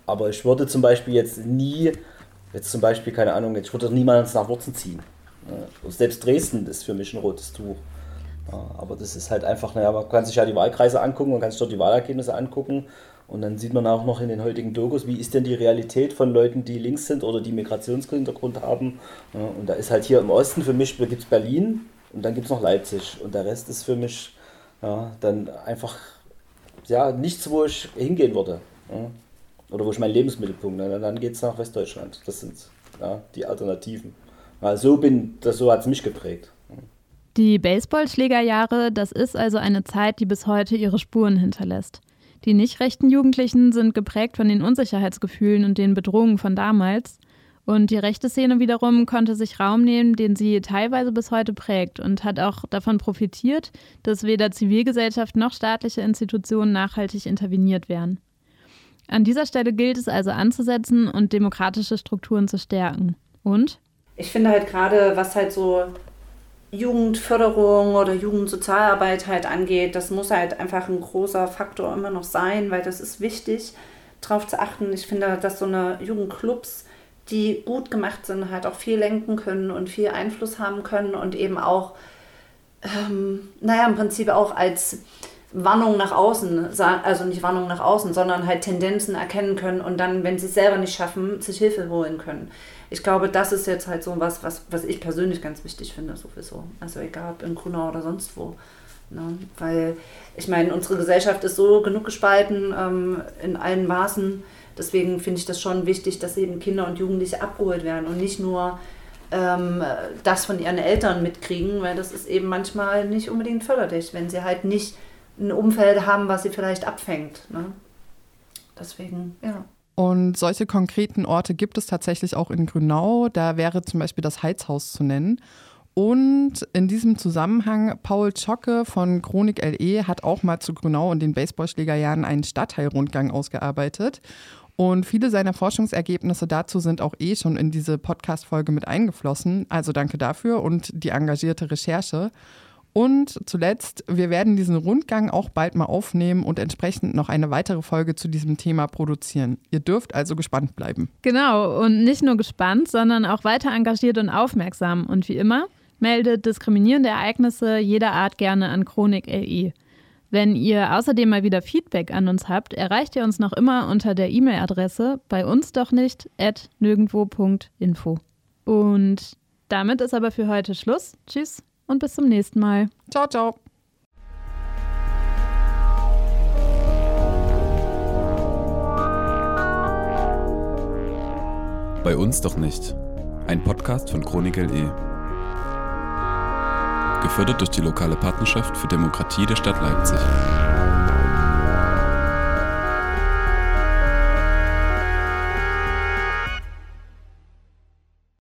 Speaker 3: aber ich würde zum Beispiel jetzt nie, jetzt zum Beispiel, keine Ahnung, ich würde niemals nach Wurzen ziehen. Ja. Selbst Dresden ist für mich ein rotes Tuch. Ja, aber das ist halt einfach, naja, man kann sich ja die Wahlkreise angucken, man kann sich dort die Wahlergebnisse angucken und dann sieht man auch noch in den heutigen Dokus, wie ist denn die Realität von Leuten, die links sind oder die Migrationshintergrund haben. und da ist halt hier im Osten für mich gibt es Berlin und dann gibt es noch Leipzig. Und der Rest ist für mich ja, dann einfach ja, nichts, wo ich hingehen würde. Oder wo ich meinen Lebensmittelpunkt, ne? dann geht es nach Westdeutschland. Das sind ja, die Alternativen. Ja, so so hat es mich geprägt.
Speaker 5: Die Baseballschlägerjahre, das ist also eine Zeit, die bis heute ihre Spuren hinterlässt. Die nicht rechten Jugendlichen sind geprägt von den Unsicherheitsgefühlen und den Bedrohungen von damals. Und die rechte Szene wiederum konnte sich Raum nehmen, den sie teilweise bis heute prägt und hat auch davon profitiert, dass weder Zivilgesellschaft noch staatliche Institutionen nachhaltig interveniert werden. An dieser Stelle gilt es also anzusetzen und demokratische Strukturen zu stärken. Und?
Speaker 4: Ich finde halt gerade, was halt so Jugendförderung oder Jugendsozialarbeit halt angeht, das muss halt einfach ein großer Faktor immer noch sein, weil das ist wichtig, darauf zu achten. Ich finde, dass so eine Jugendclubs, die gut gemacht sind, halt auch viel lenken können und viel Einfluss haben können und eben auch, ähm, naja, im Prinzip auch als Warnungen nach außen, also nicht Warnungen nach außen, sondern halt Tendenzen erkennen können und dann, wenn sie es selber nicht schaffen, sich Hilfe holen können. Ich glaube, das ist jetzt halt so was, was, was ich persönlich ganz wichtig finde, sowieso. Also egal ob in Grunau oder sonst wo. Ne? Weil ich meine, unsere Gesellschaft ist so genug gespalten ähm, in allen Maßen. Deswegen finde ich das schon wichtig, dass eben Kinder und Jugendliche abgeholt werden und nicht nur ähm, das von ihren Eltern mitkriegen, weil das ist eben manchmal nicht unbedingt förderlich, wenn sie halt nicht ein Umfeld haben, was sie vielleicht abfängt. Ne? Deswegen, ja.
Speaker 6: Und solche konkreten Orte gibt es tatsächlich auch in Grünau. Da wäre zum Beispiel das Heizhaus zu nennen. Und in diesem Zusammenhang, Paul Zschocke von Chronik LE hat auch mal zu Grünau und den Baseballschlägerjahren einen Stadtteilrundgang ausgearbeitet. Und viele seiner Forschungsergebnisse dazu sind auch eh schon in diese Podcast-Folge mit eingeflossen. Also danke dafür und die engagierte Recherche. Und zuletzt, wir werden diesen Rundgang auch bald mal aufnehmen und entsprechend noch eine weitere Folge zu diesem Thema produzieren. Ihr dürft also gespannt bleiben.
Speaker 5: Genau, und nicht nur gespannt, sondern auch weiter engagiert und aufmerksam. Und wie immer, meldet diskriminierende Ereignisse jeder Art gerne an Chronik LE. Wenn ihr außerdem mal wieder Feedback an uns habt, erreicht ihr uns noch immer unter der E-Mail-Adresse bei uns doch nicht at nirgendwo.info. Und damit ist aber für heute Schluss. Tschüss und bis zum nächsten Mal.
Speaker 6: Ciao, ciao.
Speaker 1: Bei uns doch nicht. Ein Podcast von Chronik LE. Gefördert durch die lokale Partnerschaft für Demokratie der Stadt Leipzig.